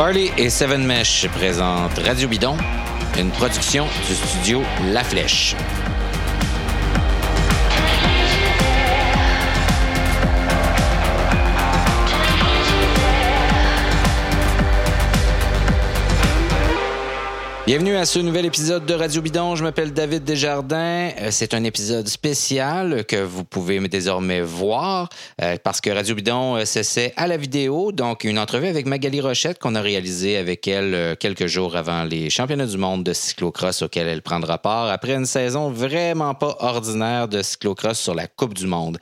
Parley et Seven Mesh présentent Radio Bidon, une production du studio La Flèche. Bienvenue à ce nouvel épisode de Radio Bidon. Je m'appelle David Desjardins. Euh, c'est un épisode spécial que vous pouvez désormais voir euh, parce que Radio Bidon euh, s'essaie à la vidéo. Donc, une entrevue avec Magali Rochette qu'on a réalisée avec elle quelques jours avant les championnats du monde de cyclocross auxquels elle prendra part après une saison vraiment pas ordinaire de cyclocross sur la Coupe du Monde.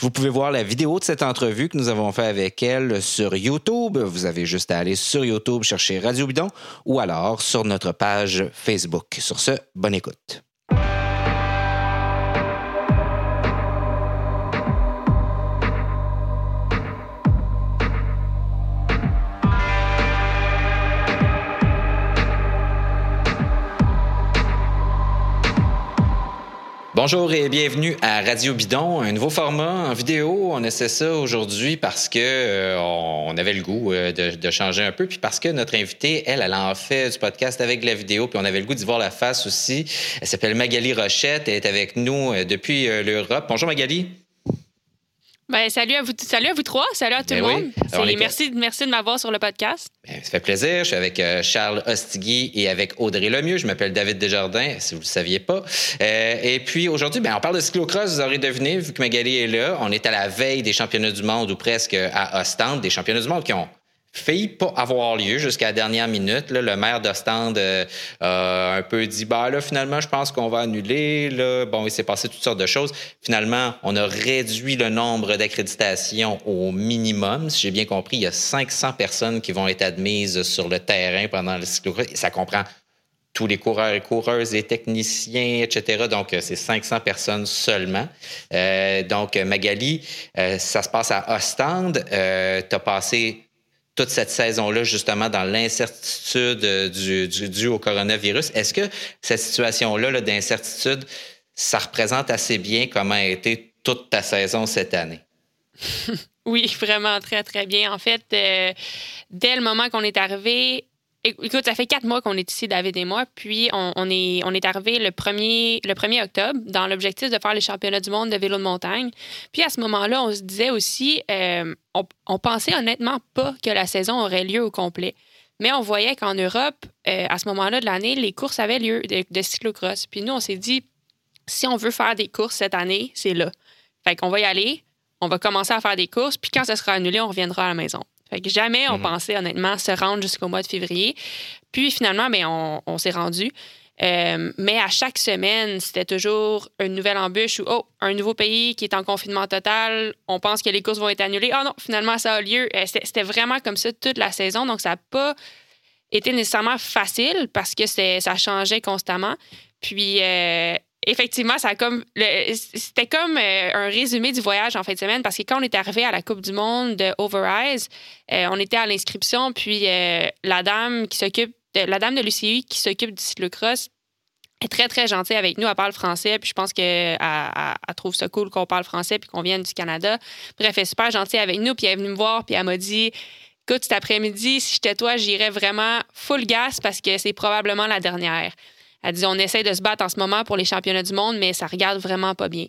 Vous pouvez voir la vidéo de cette entrevue que nous avons fait avec elle sur YouTube. Vous avez juste à aller sur YouTube chercher Radio Bidon ou alors sur notre page Facebook. Sur ce, bonne écoute. Bonjour et bienvenue à Radio Bidon, un nouveau format en vidéo. On essaie ça aujourd'hui parce que euh, on avait le goût euh, de, changer un peu, puis parce que notre invitée, elle, elle en fait du podcast avec la vidéo, puis on avait le goût d'y voir la face aussi. Elle s'appelle Magali Rochette, elle est avec nous euh, depuis l'Europe. Bonjour Magali. Ben, salut, à vous, salut à vous trois, salut à tout ben le monde. merci, merci de m'avoir sur le podcast. Ben, ça fait plaisir. Je suis avec euh, Charles Ostigui et avec Audrey Lemieux. Je m'appelle David Desjardins, si vous ne le saviez pas. Euh, et puis aujourd'hui, ben, on parle de cyclocross, vous aurez deviné, vu que Magali est là. On est à la veille des championnats du monde ou presque à Ostende, des championnats du monde qui ont failli pas avoir lieu jusqu'à la dernière minute. le maire d'Ostende euh, a un peu dit bah là finalement je pense qu'on va annuler. Là. Bon, il s'est passé toutes sortes de choses. Finalement, on a réduit le nombre d'accréditations au minimum. Si j'ai bien compris, il y a 500 personnes qui vont être admises sur le terrain pendant le cyclocross. Ça comprend tous les coureurs et coureuses, les techniciens, etc. Donc, euh, c'est 500 personnes seulement. Euh, donc, Magali, ça se passe à Ostende. Euh, tu as passé toute cette saison-là, justement, dans l'incertitude euh, du, du, au coronavirus. Est-ce que cette situation-là d'incertitude, ça représente assez bien comment a été toute ta saison cette année? oui, vraiment très, très bien. En fait, euh, dès le moment qu'on est arrivé, Écoute, ça fait quatre mois qu'on est ici, David et moi, puis on, est, on arrivé le 1er, le 1er octobre dans l'objectif de faire les championnats du monde de vélo de montagne. Puis à ce moment-là, on se disait aussi, euh, on, pensait honnêtement pas que la saison aurait lieu au complet. Mais on voyait qu'en Europe, euh, à ce moment-là de l'année, les courses avaient lieu de, de cyclocross. Puis nous, on s'est dit, si on veut faire des courses cette année, c'est là. Fait qu'on va y aller, on va commencer à faire des courses, puis quand ça sera annulé, on reviendra à la maison. Fait que jamais on mhm. pensait honnêtement se rendre jusqu'au mois de février. Puis finalement, ben, on, s'est rendu. Euh, mais à chaque semaine, c'était toujours une nouvelle embûche ou oh, un nouveau pays qui est en confinement total. On pense que les courses vont être annulées. Ah non, finalement, ça a lieu. Euh, c'était vraiment comme ça toute la saison. Donc, ça n'a pas été nécessairement facile parce que ça changeait constamment. Puis, euh, effectivement, comme c'était comme euh, un résumé du voyage en fin de semaine parce que quand on est arrivé à la Coupe du Monde de Overise, euh, on était à l'inscription puis euh, la dame qui s'occupe de, la dame de l'UCI qui s'occupe du cyclocross est très très gentille avec nous, elle parle français puis je pense qu'elle elle, trouve ça cool qu'on parle français puis qu'on vienne du Canada. Bref, elle est super gentille avec nous puis elle est venue me voir puis elle m'a dit écoute, cet après-midi, si j'étais toi, j'irais vraiment full gas parce que c'est probablement la dernière. Elle dit on essaie de se battre en ce moment pour les championnats du monde, mais ça regarde vraiment pas bien.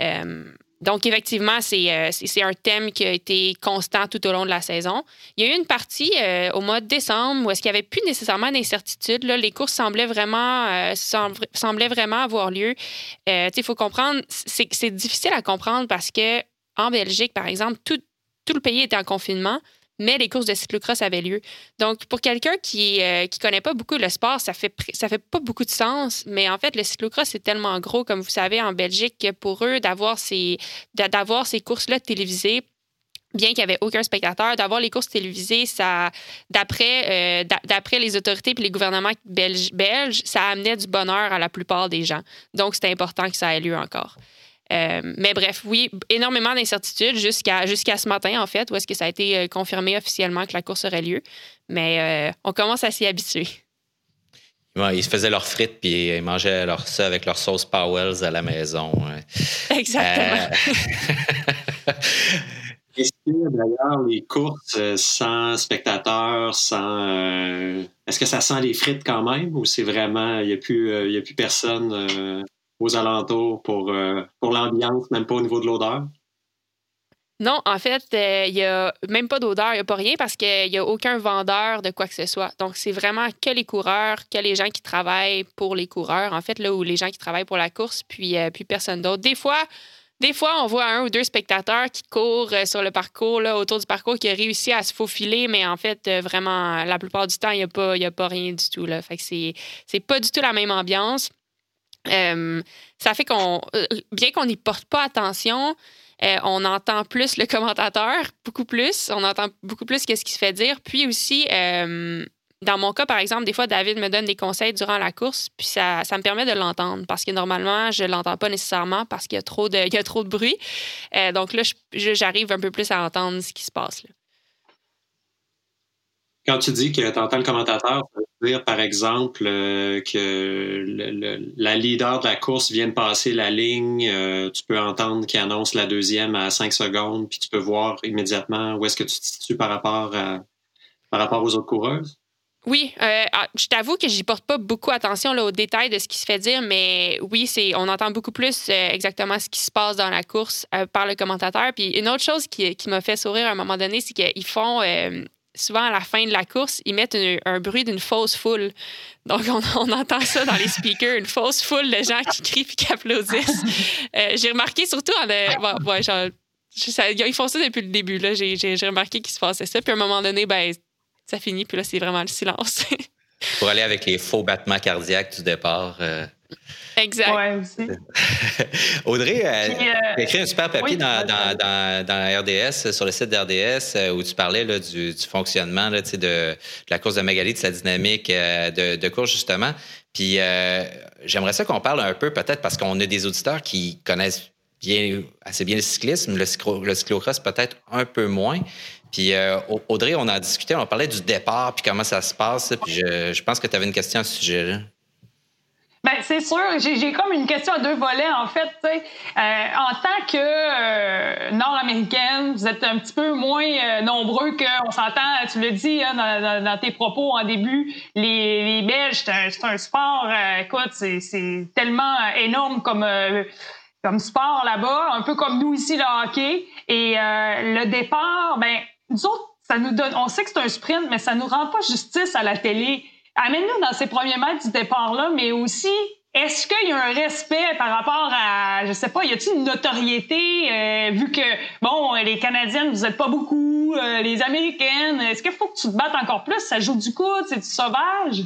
Euh, donc, effectivement, euh, c'est un thème qui a été constant tout au long de la saison. Il y a eu une partie euh, au mois de décembre où est-ce qu'il n'y avait plus nécessairement d'incertitude. Les courses semblaient vraiment, semblaient vraiment avoir lieu. Il faut comprendre, c'est difficile à comprendre parce que en Belgique, par exemple, tout, tout le pays était en confinement mais les courses de cyclocross avaient lieu. Donc, pour quelqu'un qui ne euh, connaît pas beaucoup le sport, ça fait, ça fait pas beaucoup de sens. Mais en fait, le cyclocross est tellement gros, comme vous savez, en Belgique, que pour eux, d'avoir ces, ces courses-là télévisées, bien qu'il n'y avait aucun spectateur, d'avoir les courses télévisées, ça, d'après, euh, les autorités et les gouvernements belges, belges, ça amenait du bonheur à la plupart des gens. Donc, c'était important que ça ait lieu encore. Euh, mais bref, oui, énormément d'incertitudes jusqu'à jusqu'à ce matin, en fait, où est-ce que ça a été euh, confirmé officiellement que la course aurait lieu. Mais euh, on commence à s'y habituer. ils se faisaient leurs frites puis ils mangeaient leur, ça avec leur sauce Powell's à la maison. Exactement. d'ailleurs les courses euh, sans spectateurs, sans. Euh, est-ce que ça sent les frites quand même ou c'est vraiment. Il n'y a, plus, a plus personne aux alentours pour, pour l'ambiance, même pas au niveau de l'odeur? Non, en fait, il n'y a même pas d'odeur, il n'y a pas rien parce qu'il n'y a aucun vendeur de quoi que ce soit. Donc, c'est vraiment que les coureurs, que les gens qui travaillent pour les coureurs, en fait, là, ou les gens qui travaillent pour la course, puis, puis personne d'autre. Des fois, des fois, on voit un ou deux spectateurs qui courent euh, sur le parcours, là, autour du parcours, qui a réussi à se faufiler, mais en fait, euh, vraiment, la plupart du temps, il n'y a, pas, a pas rien du tout. Là. Fait que c'est pas du tout la même ambiance. Euh, ça fait qu'on, bien qu'on n'y porte pas attention, on entend plus le commentateur, beaucoup plus. On entend beaucoup plus qu'est-ce qui se fait dire. Puis aussi, dans mon cas, par exemple, des fois, David me donne des conseils durant la course, puis ça, ça me permet de l'entendre parce que normalement, je ne l'entends pas nécessairement parce qu'il y a trop de, y a trop de bruit. Euh, donc là, j'arrive un peu plus à entendre ce qui se passe. Là. Quand tu dis que tu entends le commentateur, dire, par exemple, euh, que la leader de la course vient de passer la ligne, euh, tu peux entendre qu'il annonce la deuxième à 5 secondes, puis tu peux voir immédiatement où est-ce que tu te situes par rapport, aux autres coureuses? Oui, euh, ah, je t'avoue que j'y porte pas beaucoup attention là, aux détails de ce qui se fait dire, mais oui, c'est on entend beaucoup plus euh, exactement ce qui se passe dans la course par le commentateur. Puis une autre chose qui m'a fait sourire à un moment donné, c'est qu'ils font souvent à la fin de la course, ils mettent un bruit d'une fausse foule. Donc on, entend ça dans les speakers, une fausse foule de gens qui crient puis qui applaudissent. J'ai remarqué surtout en ils font ça depuis le début. J'ai remarqué qu'il se passait ça. Puis à un moment donné, ben ça finit, puis là, c'est vraiment le silence. Pour aller avec les faux battements cardiaques du départ. Euh. Exact. Ouais, aussi. Audrey, euh, tu as écrit un super papier dans, dans, dans, dans, RDS, sur le site d'RDS, euh, où tu parlais là, du, du, fonctionnement là, de, de, la course de Magali, de sa dynamique de, de course, justement. Puis j'aimerais ça qu'on parle un peu, peut-être, parce qu'on a des auditeurs qui connaissent bien, assez bien le cyclisme, le, le cyclocross peut-être un peu moins. Puis euh, Audrey, on a discuté, on parlait du départ, puis comment ça se passe. Puis je, pense que tu avais une question à ce sujet-là. Bien, c'est sûr. J'ai comme une question à deux volets, en fait. Euh, en tant que euh, nord-américaine, vous êtes un petit peu moins nombreux qu'on s'entend, tu le dis hein, dans, tes propos en début, les, les Belges, c'est un, sport, écoute, c'est tellement énorme comme comme sport là-bas, un peu comme nous ici le hockey. Et le départ, ben nous autres, ça nous donne, on sait que c'est un sprint, mais ça nous rend pas justice à la télé. Amène-nous dans ces premiers mètres du départ-là, mais aussi, est-ce qu'il y a un respect par rapport à, je sais pas, y a-t-il une notoriété, euh, vu que, bon, les Canadiennes, vous êtes pas beaucoup, euh, les Américaines, est-ce qu'il faut que tu te battes encore plus? Ça joue du coup, c'est du sauvage?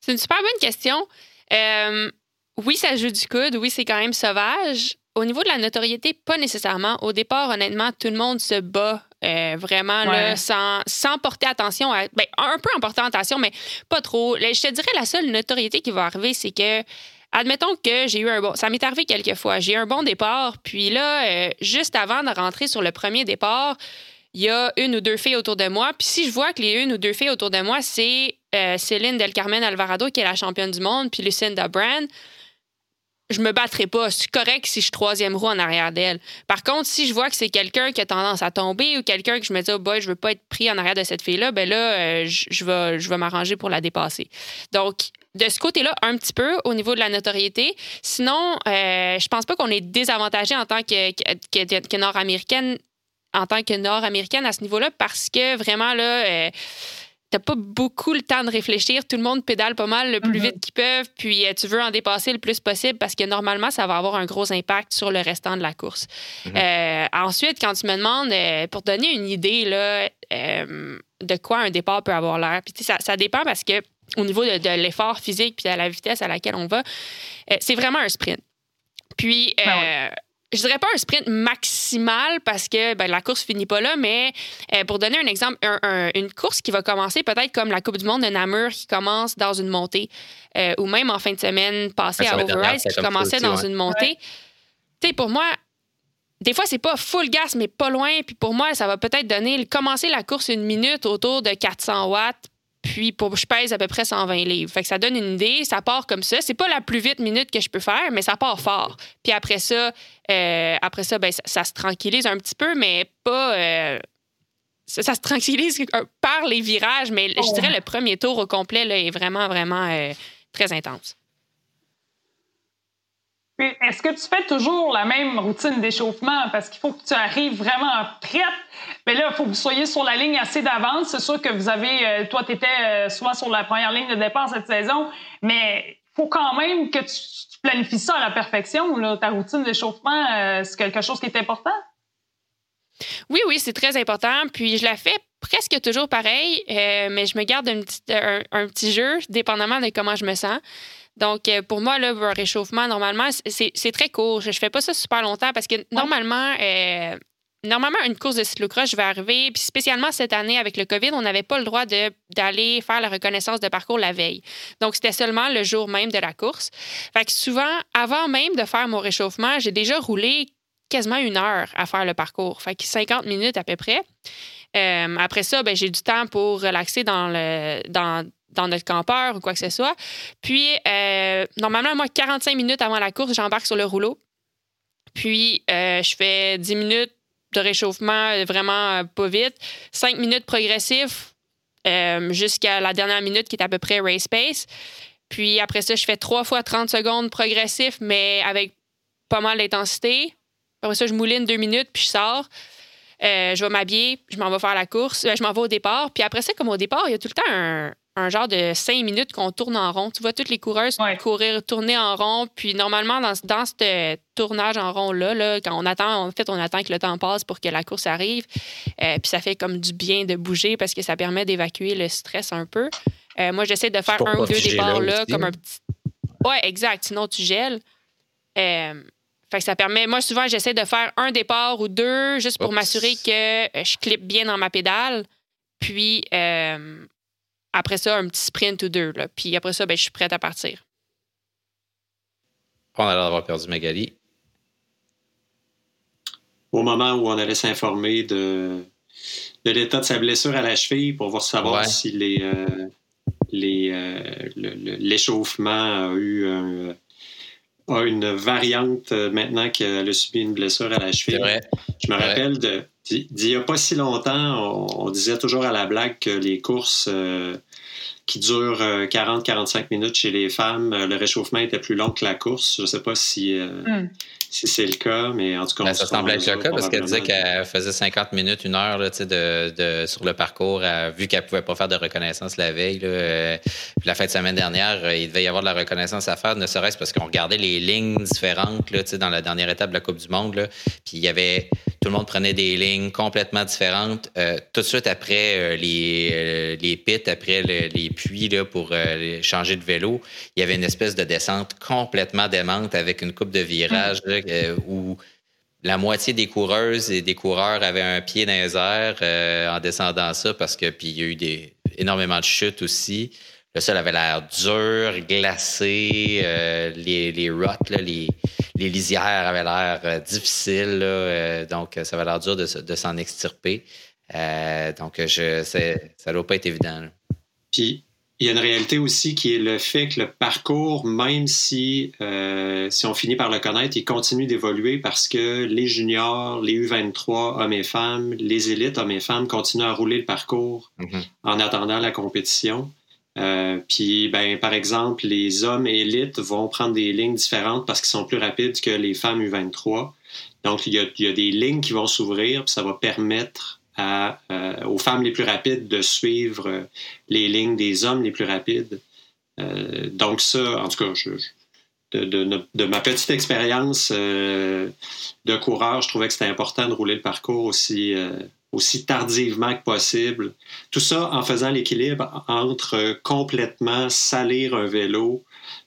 C'est une super bonne question. Euh, oui, ça joue du coude, oui, c'est quand même sauvage. Au niveau de la notoriété, pas nécessairement. Au départ, honnêtement, tout le monde se bat euh, vraiment là, sans, sans, porter attention à. Ben, un peu en portant attention, mais pas trop. Je te dirais la seule notoriété qui va arriver, c'est que. Admettons que j'ai eu un bon. Ça m'est arrivé quelques fois. J'ai eu un bon départ, puis là, euh, juste avant de rentrer sur le premier départ, il y a une ou deux filles autour de moi. Puis si je vois que les une ou deux filles autour de moi, c'est euh, Céline Del Carmen Alvarado, qui est la championne du monde, puis Lucinda Brand, je me battrai pas. C'est correct si je suis troisième roue en arrière d'elle. Par contre, si je vois que c'est quelqu'un qui a tendance à tomber ou quelqu'un que je me dis, oh boy, je veux pas être pris en arrière de cette fille-là, ben là, euh, je, vais, m'arranger pour la dépasser. Donc, de ce côté-là, un petit peu au niveau de la notoriété. Sinon, euh, je pense pas qu'on est désavantagé en tant que, que, nord-américaine en tant que nord-américaine à ce niveau-là parce que vraiment là euh, t'as pas beaucoup le temps de réfléchir. Tout le monde pédale pas mal le plus mhm. vite qu'ils peuvent, puis euh, tu veux en dépasser le plus possible parce que normalement, ça va avoir un gros impact sur le restant de la course. Mhm. Euh, ensuite, quand tu me demandes, euh, pour donner une idée là, de quoi un départ peut avoir l'air, puis ça, ça dépend parce que au niveau de, l'effort physique puis de la vitesse à laquelle on va, c'est vraiment un sprint. Puis, ben je dirais pas un sprint maximal parce que ben, la course finit pas là, mais euh, pour donner un exemple, une course qui va commencer peut-être comme la Coupe du Monde de Namur qui commence dans une montée, euh, ou même en fin de semaine passée à Overrise qui commençait dans une montée. Tu sais, pour moi, des fois, c'est pas full gas, mais pas loin. Puis pour moi, ça va peut-être donner, commencer la course une minute autour de 400 watts Puis pour, je pèse à peu près 120 livres. Fait que ça donne une idée. Ça part comme ça. C'est pas la plus vite minute que je peux faire, mais ça part fort. Puis après ça, euh, après ça, ben, ça, se tranquillise un petit peu, mais pas. Euh, ça, se tranquillise par les virages, mais je dirais le premier tour au complet là, est vraiment, vraiment euh, très intense. Est-ce que tu fais toujours la même routine d'échauffement? Parce qu'il faut que tu arrives vraiment prête. Mais là, il faut que vous soyez sur la ligne assez d'avance. C'est sûr que vous avez, euh, toi, tu étais euh, soit sur la première ligne de départ cette saison, mais il faut quand même que tu, planifies ça à la perfection. Ta routine d'échauffement, euh, c'est quelque chose qui est important? Oui, oui, c'est très important. Puis je la fais presque toujours pareil, mais je me garde un petit jeu, dépendamment de comment je me sens. Donc, euh, pour moi, là, un réchauffement, normalement, c'est très court. Je ne fais pas ça super longtemps parce que normalement, euh, normalement, une course de cyclocross, je vais arriver, puis spécialement cette année avec le COVID, on n'avait pas le droit d'aller faire la reconnaissance de parcours la veille. Donc, c'était seulement le jour même de la course. Fait que souvent, avant même de faire mon réchauffement, j'ai déjà roulé quasiment une heure à faire le parcours. Fait que 50 minutes à peu près. Euh, après ça, ben, j'ai du temps pour relaxer dans le, dans, dans notre campeur ou quoi que ce soit. Puis, euh, normalement, moi, 45 minutes avant la course, j'embarque sur le rouleau. Puis, euh, je fais 10 minutes de réchauffement euh, vraiment pas vite, 5 minutes progressif jusqu'à la dernière minute qui est à peu près race pace. Puis après ça, je fais 3 fois 30 secondes progressif, mais avec pas mal d'intensité. Après ça, je mouline 2 minutes, puis je sors. je vais m'habiller, je m'en vais faire la course. je m'en vais au départ. Puis après ça, comme au départ, il y a tout le temps un, un genre de cinq minutes qu'on tourne en rond. Tu vois toutes les coureuses courir, tourner en rond. Puis normalement, dans, dans ce tournage en rond-là, là, quand on attend, en fait, on attend que le temps passe pour que la course arrive. Euh, puis ça fait comme du bien de bouger parce que ça permet d'évacuer le stress un peu. Euh, moi, j'essaie de faire un ou deux départs là, comme un hein. petit. Ouais, exact. Sinon, tu gèles. Euh, fait que ça permet. Moi, souvent, j'essaie de faire un départ ou deux juste pour m'assurer que je clippe bien dans ma pédale. Puis, après ça, un petit sprint ou deux. Là. Puis après ça, ben, je suis prête à partir. On a l'air d'avoir perdu Magali. Au moment où on allait s'informer de, de l'état de sa blessure à la cheville pour voir savoir si les, euh, les, euh, l'échauffement a eu une variante euh, maintenant qu'elle a subi une blessure à la cheville. Je me rappelle de d'il n'y a pas si longtemps, on, disait toujours à la blague que les courses euh, qui durent 40-45 euh, minutes chez les femmes, euh, le réchauffement était plus long que la course. Je ne sais pas si, hmm si c'est le cas, mais en tout cas. Ben, ça semble être le cas parce qu'elle disait qu'elle faisait 50 minutes, une heure là, de, de, sur le parcours, vu qu'elle ne pouvait pas faire de reconnaissance la veille. Là, euh, puis la fin de semaine dernière, euh, il devait y avoir de la reconnaissance à faire, ne serait-ce parce qu'on regardait les lignes différentes là, dans la dernière étape de la Coupe du Monde. Là, puis il y avait. Tout le monde prenait des lignes complètement différentes. Euh, tout de suite après les, les pits, après les puits là, pour changer de vélo, il y avait une espèce de descente complètement démente avec une coupe de virage. Euh, où la moitié des coureuses et des coureurs avaient un pied dans les airs euh, en descendant ça parce que puis il y a eu des, énormément de chutes aussi. Le sol avait l'air dur, glacé, euh, les, les les, les, lisières avaient l'air difficiles, donc ça avait l'air dur de, s'en extirper. donc je, ça ne doit pas être évident. Puis il y a une réalité aussi qui est le fait que le parcours, même si, euh, si on finit par le connaître, il continue d'évoluer parce que les juniors, les U23, hommes et femmes, les élites, hommes et femmes, continuent à rouler le parcours mm-hmm. en attendant la compétition. Euh, puis, ben, par exemple, les hommes élites vont prendre des lignes différentes parce qu'ils sont plus rapides que les femmes U23. Donc, il y a, il y a des lignes qui vont s'ouvrir, puis ça va permettre à, euh, aux femmes les plus rapides de suivre euh, les lignes des hommes les plus rapides. Euh, donc ça, en tout cas, de, ma petite expérience de coureur, je trouvais que c'était important de rouler le parcours aussi tardivement que possible. Tout ça en faisant l'équilibre entre complètement salir un vélo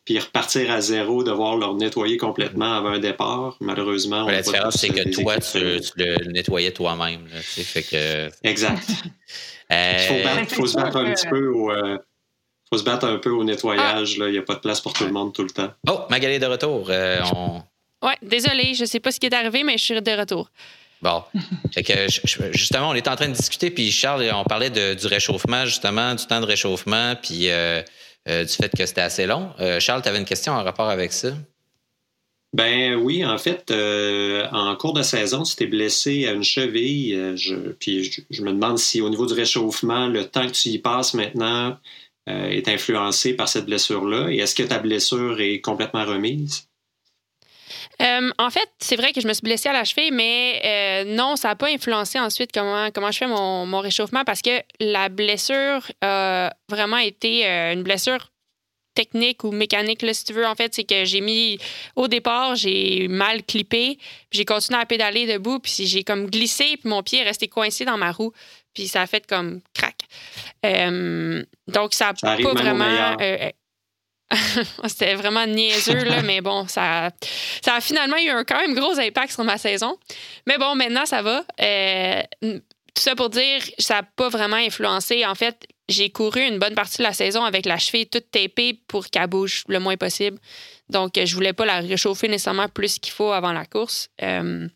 puis repartir à zéro, devoir le nettoyer complètement avant un départ. Malheureusement, La différence, c'est que toi, tu, le nettoyais toi-même. Que... Exact. Euh, il faut, se battre un petit peu au. Euh, faut se battre un peu au nettoyage. Il n'y a pas de place pour tout le monde tout le temps. Oh, Magali de retour. Euh, Oui, désolé, je ne sais pas ce qui est arrivé, mais je suis de retour. Bon. fait que, justement, on était en train de discuter, puis Charles, on parlait du réchauffement, justement, du temps de réchauffement, puis euh, euh, du fait que c'était assez long. Euh, Charles, tu avais une question en rapport avec ça? Ben oui, en fait, en cours de saison, tu t'es blessé à une cheville. je, puis je, me demande si au niveau du réchauffement, le temps que tu y passes maintenant est influencé par cette blessure-là. Et est-ce que ta blessure est complètement remise? Euh, en fait, c'est vrai que je me suis blessée à la cheville, mais euh, non, ça n'a pas influencé ensuite comment, comment je fais mon, mon, réchauffement parce que la blessure a vraiment été euh, une blessure technique ou mécanique, là, si tu veux. En fait, c'est que j'ai mis, au départ, j'ai mal clippé, j'ai continué à pédaler debout, puis j'ai comme glissé, puis mon pied est resté coincé dans ma roue, puis ça a fait comme crack. donc, ça n'a pas vraiment C'était vraiment niaiseux, là, mais bon, ça, ça a finalement eu un quand même gros impact sur ma saison. Mais bon, maintenant, ça va. Euh, tout ça pour dire, ça n'a pas vraiment influencé. En fait, j'ai couru une bonne partie de la saison avec la cheville toute tapée pour qu'elle bouge le moins possible. Donc, je voulais pas la réchauffer nécessairement plus qu'il faut avant la course. Euh,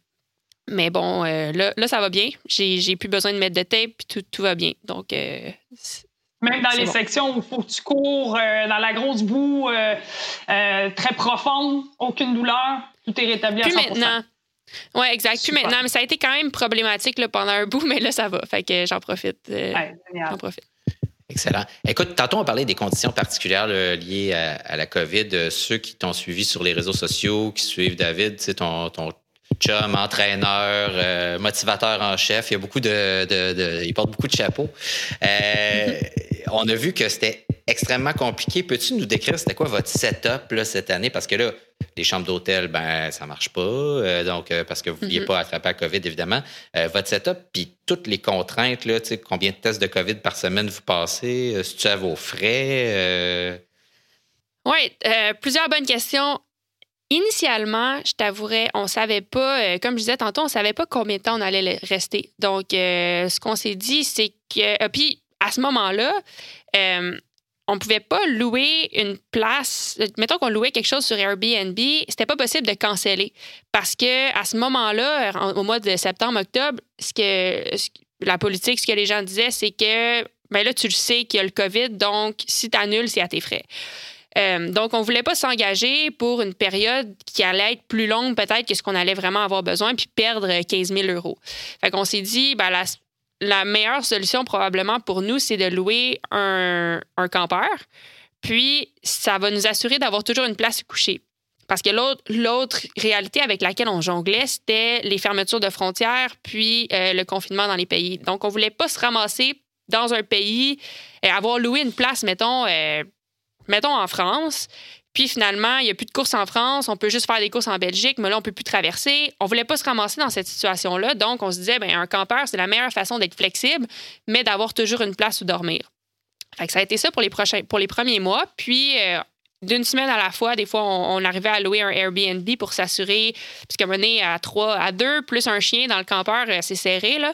mais bon, euh, là, là, ça va bien. J'ai plus besoin de mettre de tape, puis tout, tout va bien. Donc, même dans les sections où il faut que tu cours euh, dans la grosse boue euh, euh, très profonde, aucune douleur, tout est rétabli à 100%. maintenant. Oui, exact. Puis maintenant, mais ça a été quand même problématique là, pendant un bout, mais là, ça va. Fait que j'en profite. j'en profite. Excellent. Écoute, tantôt, on parlait des conditions particulières liées à, la COVID. ceux qui t'ont suivi sur les réseaux sociaux, qui suivent David, ton, ton chum, entraîneur, euh, motivateur en chef. Il y a beaucoup de, il porte beaucoup de chapeaux. Euh, on a vu que c'était extrêmement compliqué. Peux-tu nous décrire c'était quoi votre setup là, cette année? Parce que là, les chambres d'hôtel, ben ça marche pas, euh, donc parce que vous ne vouliez mm-hmm. pas attraper la COVID évidemment. votre setup puis toutes les contraintes là, combien de tests de COVID par semaine vous passez, si tu à vos frais. Oui, plusieurs bonnes questions. Initialement, je t'avouerais, on savait pas, euh, comme je disais tantôt, on savait pas combien de temps on allait rester. Donc, euh, ce qu'on s'est dit, c'est que. Euh, puis, à ce moment-là, on pouvait pas louer une place. Mettons qu'on louait quelque chose sur Airbnb, c'était pas possible de canceller. Parce que à ce moment-là, au mois de septembre, octobre, ce que, la politique, ce que les gens disaient, c'est que ben là, tu le sais qu'il y a le COVID, donc si tu annules, c'est à tes frais. Euh, donc, on ne voulait pas s'engager pour une période qui allait être plus longue peut-être que ce qu'on allait vraiment avoir besoin, puis perdre 15 000 euros. Fait qu'on s'est dit, ben, la, meilleure solution probablement pour nous, c'est de louer un, campeur. Puis, ça va nous assurer d'avoir toujours une place couchée. Parce que l'autre réalité avec laquelle on jonglait, c'était les fermetures de frontières, puis euh, le confinement dans les pays. Donc, on voulait pas se ramasser dans un pays, et avoir loué une place, mettons, euh, mettons en France, puis finalement, il n'y a plus de courses en France, on peut juste faire des courses en Belgique, mais là, on ne peut plus traverser. On ne voulait pas se ramasser dans cette situation-là, donc on se disait, bien, un campeur, c'est la meilleure façon d'être flexible, mais d'avoir toujours une place où dormir. Fait ça a été ça pour les, premiers mois. Puis, euh, d'une semaine à la fois, des fois, on, arrivait à louer un Airbnb pour s'assurer, puisque mener à trois, à deux, plus un chien dans le campeur, euh, c'est serré. Là.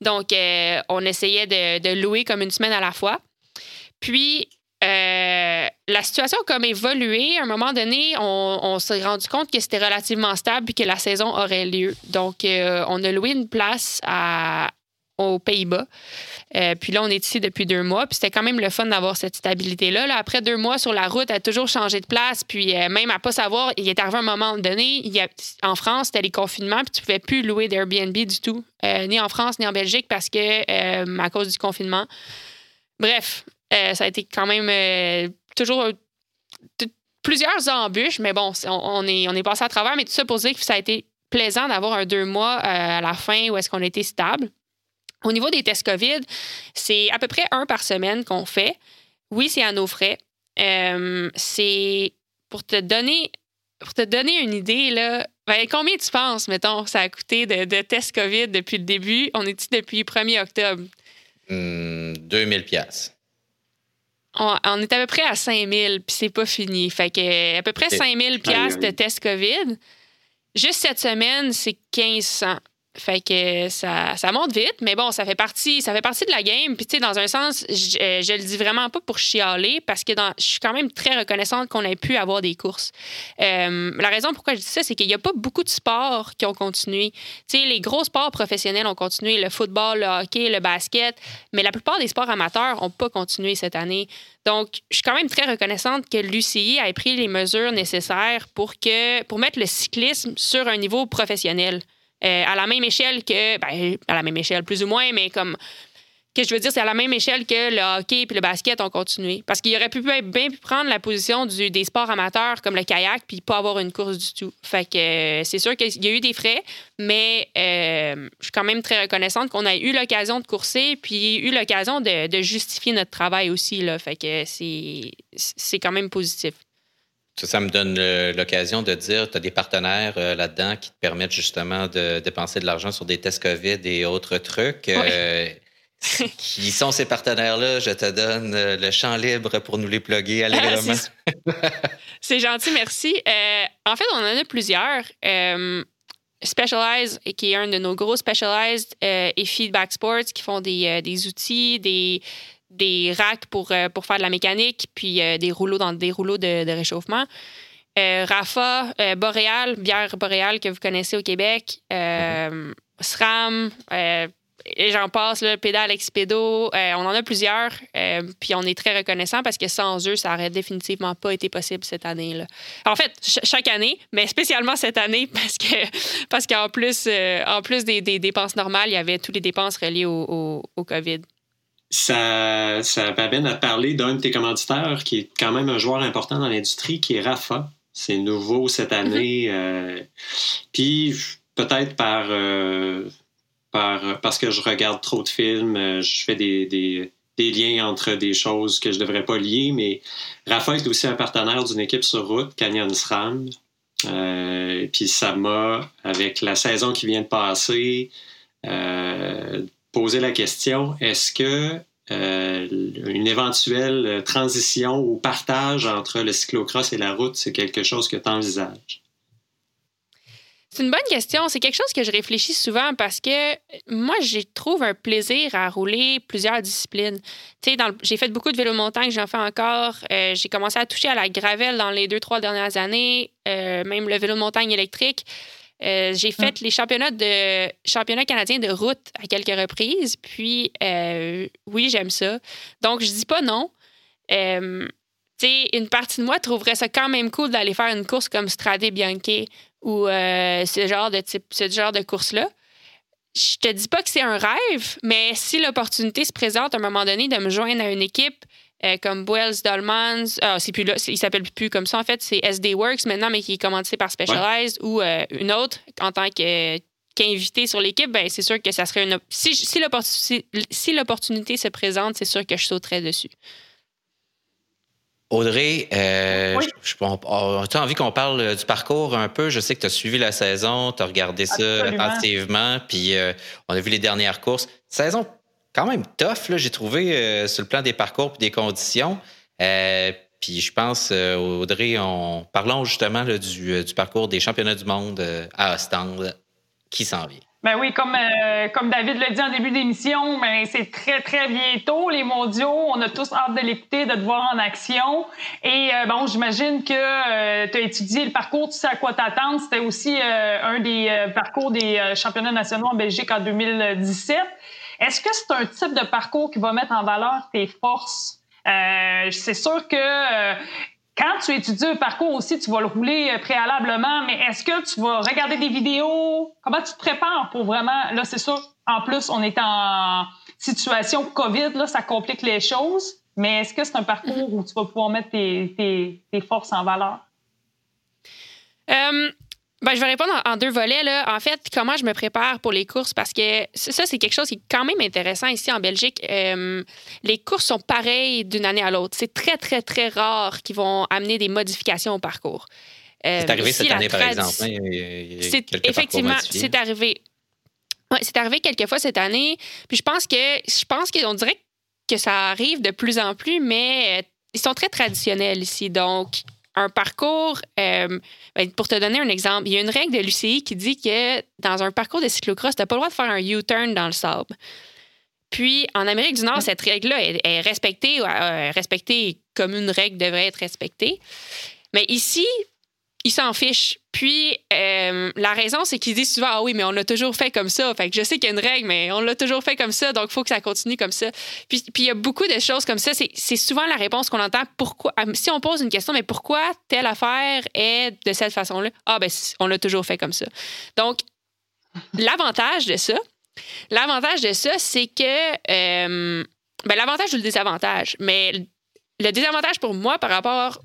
Donc, euh, on essayait de, louer comme une semaine à la fois. Puis, la situation a comme évolué. À un moment donné, on, s'est rendu compte que c'était relativement stable et que la saison aurait lieu. Donc, euh, on a loué une place aux Pays-Bas. Euh, puis là, on est ici depuis deux mois. Puis c'était quand même le fun d'avoir cette stabilité-là. Là, après deux mois sur la route, elle a toujours changé de place. Puis même à pas savoir, il est arrivé un moment donné, en France, c'était les confinements, puis tu pouvais plus louer d'Airbnb du tout, ni en France, ni en Belgique, parce que à cause du confinement. Bref, euh, ça a été quand même euh, toujours plusieurs embûches, mais bon, on, est, passé à travers. Mais tout ça pour dire que ça a été plaisant d'avoir un deux mois euh, à la fin où est-ce qu'on était stable. Au niveau des tests COVID, c'est à peu près un par semaine qu'on fait. Oui, c'est à nos frais. c'est pour te donner pour te donner une idée, là, ben, combien tu penses, mettons, ça a coûté de, tests COVID depuis le début? On est ici depuis le 1er octobre? 2000 hmm, pièces on, est à peu près à 5000 puis c'est pas fini. Fait que à peu près 5000 pièces de tests COVID. Juste cette semaine, c'est 1500. Fait que ça, monte vite, mais bon, ça fait partie, ça fait partie de la game. Puis, tu sais, dans un sens, je, euh, je le dis vraiment pas pour chialer parce que je suis quand même très reconnaissante qu'on ait pu avoir des courses. Euh, la raison pourquoi je dis ça, c'est qu'il n'y a pas beaucoup de sports qui ont continué. Tu sais, les gros sports professionnels ont continué, le football, le hockey, le basket, mais la plupart des sports amateurs n'ont pas continué cette année. Donc, je suis quand même très reconnaissante que l'UCI ait pris les mesures nécessaires pour, que, pour mettre le cyclisme sur un niveau professionnel. Euh, à la même échelle que, ben, à la même échelle plus ou moins, mais comme que je veux dire, c'est à la même échelle que le hockey et le basket ont continué. Parce qu'il aurait pu bien prendre la position du, des sports amateurs comme le kayak puis pas avoir une course du tout. Fait que euh, c'est sûr qu'il y a eu des frais, mais euh, je suis quand même très reconnaissante qu'on ait eu l'occasion de courser puis eu l'occasion de, de, justifier notre travail aussi. Là. Fait que c'est quand même positif. Ça, me donne l'occasion de dire, tu as des partenaires euh, là-dedans qui te permettent justement de dépenser de l'argent sur des tests COVID et autres trucs. Euh, qui sont ces partenaires-là? Je te donne euh, le champ libre pour nous les plugger allègrement. C'est gentil, merci. en fait, on en a plusieurs. Specialized, qui est un de nos gros Specialized, et Feedback Sports, qui font des, des outils, des, des racks pour, euh, pour faire de la mécanique, puis euh, des rouleaux dans des rouleaux de, réchauffement. Euh, Rafa, Boréal, bière Boréal que vous connaissez au Québec, mm-hmm. SRAM, et j'en passe, le Pédale Expedo, on en a plusieurs, puis on est très reconnaissant parce que sans eux, ça aurait définitivement pas été possible cette année-là. En fait, chaque année, mais spécialement cette année parce que parce qu'en plus, en plus des, dépenses normales, il y avait toutes les dépenses reliées au, au COVID ça, ça m'amène à parler d'un de tes commanditaires qui est quand même un joueur important dans l'industrie, qui est Rafa. C'est nouveau cette mhm. année. Euh, puis peut-être par, euh, par, parce que je regarde trop de films, euh, je fais des, des, des, liens entre des choses que je ne devrais pas lier, mais Rafa est aussi un partenaire d'une équipe sur route, Canyon SRAM. puis ça m'a, avec la saison qui vient de passer, poser la question est-ce que euh, une éventuelle transition ou partage entre le cyclocross et la route, c'est quelque chose que tu envisages? C'est une bonne question. C'est quelque chose que je réfléchis souvent parce que moi, j'ai trouve un plaisir à rouler plusieurs disciplines. J'ai fait beaucoup de vélo montagne, j'en fais encore. Euh, j'ai commencé à toucher à la gravelle dans les deux, trois dernières années, euh, même le vélo montagne électrique. Euh, j'ai fait mm. les championnats de championnat canadien de route à quelques reprises. Puis euh, oui, j'aime ça. Donc je dis pas non. Euh, une partie de moi trouverait ça quand même cool d'aller faire une course comme Strade Bianche ou ce genre de type, ce genre de course-là. Je te dis pas que c'est un rêve, mais si l'opportunité se présente à un moment donné de me joindre à une équipe euh, comme Wells Dolmans. Ah, c'est plus là, il s'appelle plus comme ça en fait, c'est SD Works maintenant, mais qui est commandité par Specialized ou euh, une autre en tant que qu'invité sur l'équipe, ben c'est sûr que ça serait une. Si, si l'opportunité se présente, c'est sûr que je sauterais dessus. Audrey, euh, tu as envie qu'on parle du parcours un peu? Je sais que tu as suivi la saison, tu as regardé ça attentivement, puis on a vu les dernières courses. Saison quand même tough, j'ai trouvé, euh, sur le plan des parcours et des conditions. Euh, puis je pense, euh, Audrey, parlons justement du, parcours des championnats du monde à Ostende qui s'en vient. Ben oui, comme, comme David l'a dit en début d'émission, ben c'est très, très bientôt, les mondiaux. On a tous hâte de l'écouter, de te voir en action. Et bon, j'imagine que tu as étudié le parcours, tu sais à quoi t'attendre. C'était aussi un des parcours des championnats nationaux en Belgique en 2017. Est-ce que c'est un type de parcours qui va mettre en valeur tes forces? Euh, c'est sûr que euh, quand tu étudies un parcours aussi, tu vas le rouler euh, préalablement, mais est-ce que tu vas regarder des vidéos? Comment tu te prépares pour vraiment. Là, c'est sûr, en plus, on est en situation COVID, là, ça complique les choses. Mais est-ce que c'est un parcours où tu vas pouvoir mettre tes, forces en valeur? Ben, je vais répondre en, deux volets. Là. En fait, comment je me prépare pour les courses, parce que ça, c'est quelque chose qui est quand même intéressant ici en Belgique. Euh, les courses sont pareilles d'une année à l'autre. C'est très, très, très rare qu'ils vont amener des modifications au parcours. Euh, c'est arrivé cette année, par exemple. Hein, effectivement, c'est arrivé. Ouais, c'est arrivé quelques fois cette année. Puis je pense que je pense qu'on dirait que ça arrive de plus en plus, mais euh, ils sont très traditionnels ici. Donc, un parcours, euh, ben, pour te donner un exemple, il y a une règle de l'UCI qui dit que dans un parcours de cyclocross, tu n'as pas le droit de faire un U-turn dans le sable. Puis, en Amérique du Nord, cette règle-là est, respectée, euh, respectée comme une règle devrait être respectée. Mais ici, ils s'en fichent. Puis, euh, la raison, c'est qu'ils disent souvent Ah oui, mais on l'a toujours fait comme ça. Fait je sais qu'il y a une règle, mais on l'a toujours fait comme ça, donc il faut que ça continue comme ça. Puis, il y a beaucoup de choses comme ça. C'est souvent la réponse qu'on entend. Pourquoi ah, Si on pose une question, mais pourquoi telle affaire est de cette façon-là? Ah, ben, on l'a toujours fait comme ça. Donc, l'avantage de ça, l'avantage de ça, c'est que. Euh, ben, l'avantage ou le désavantage, mais le désavantage pour moi par rapport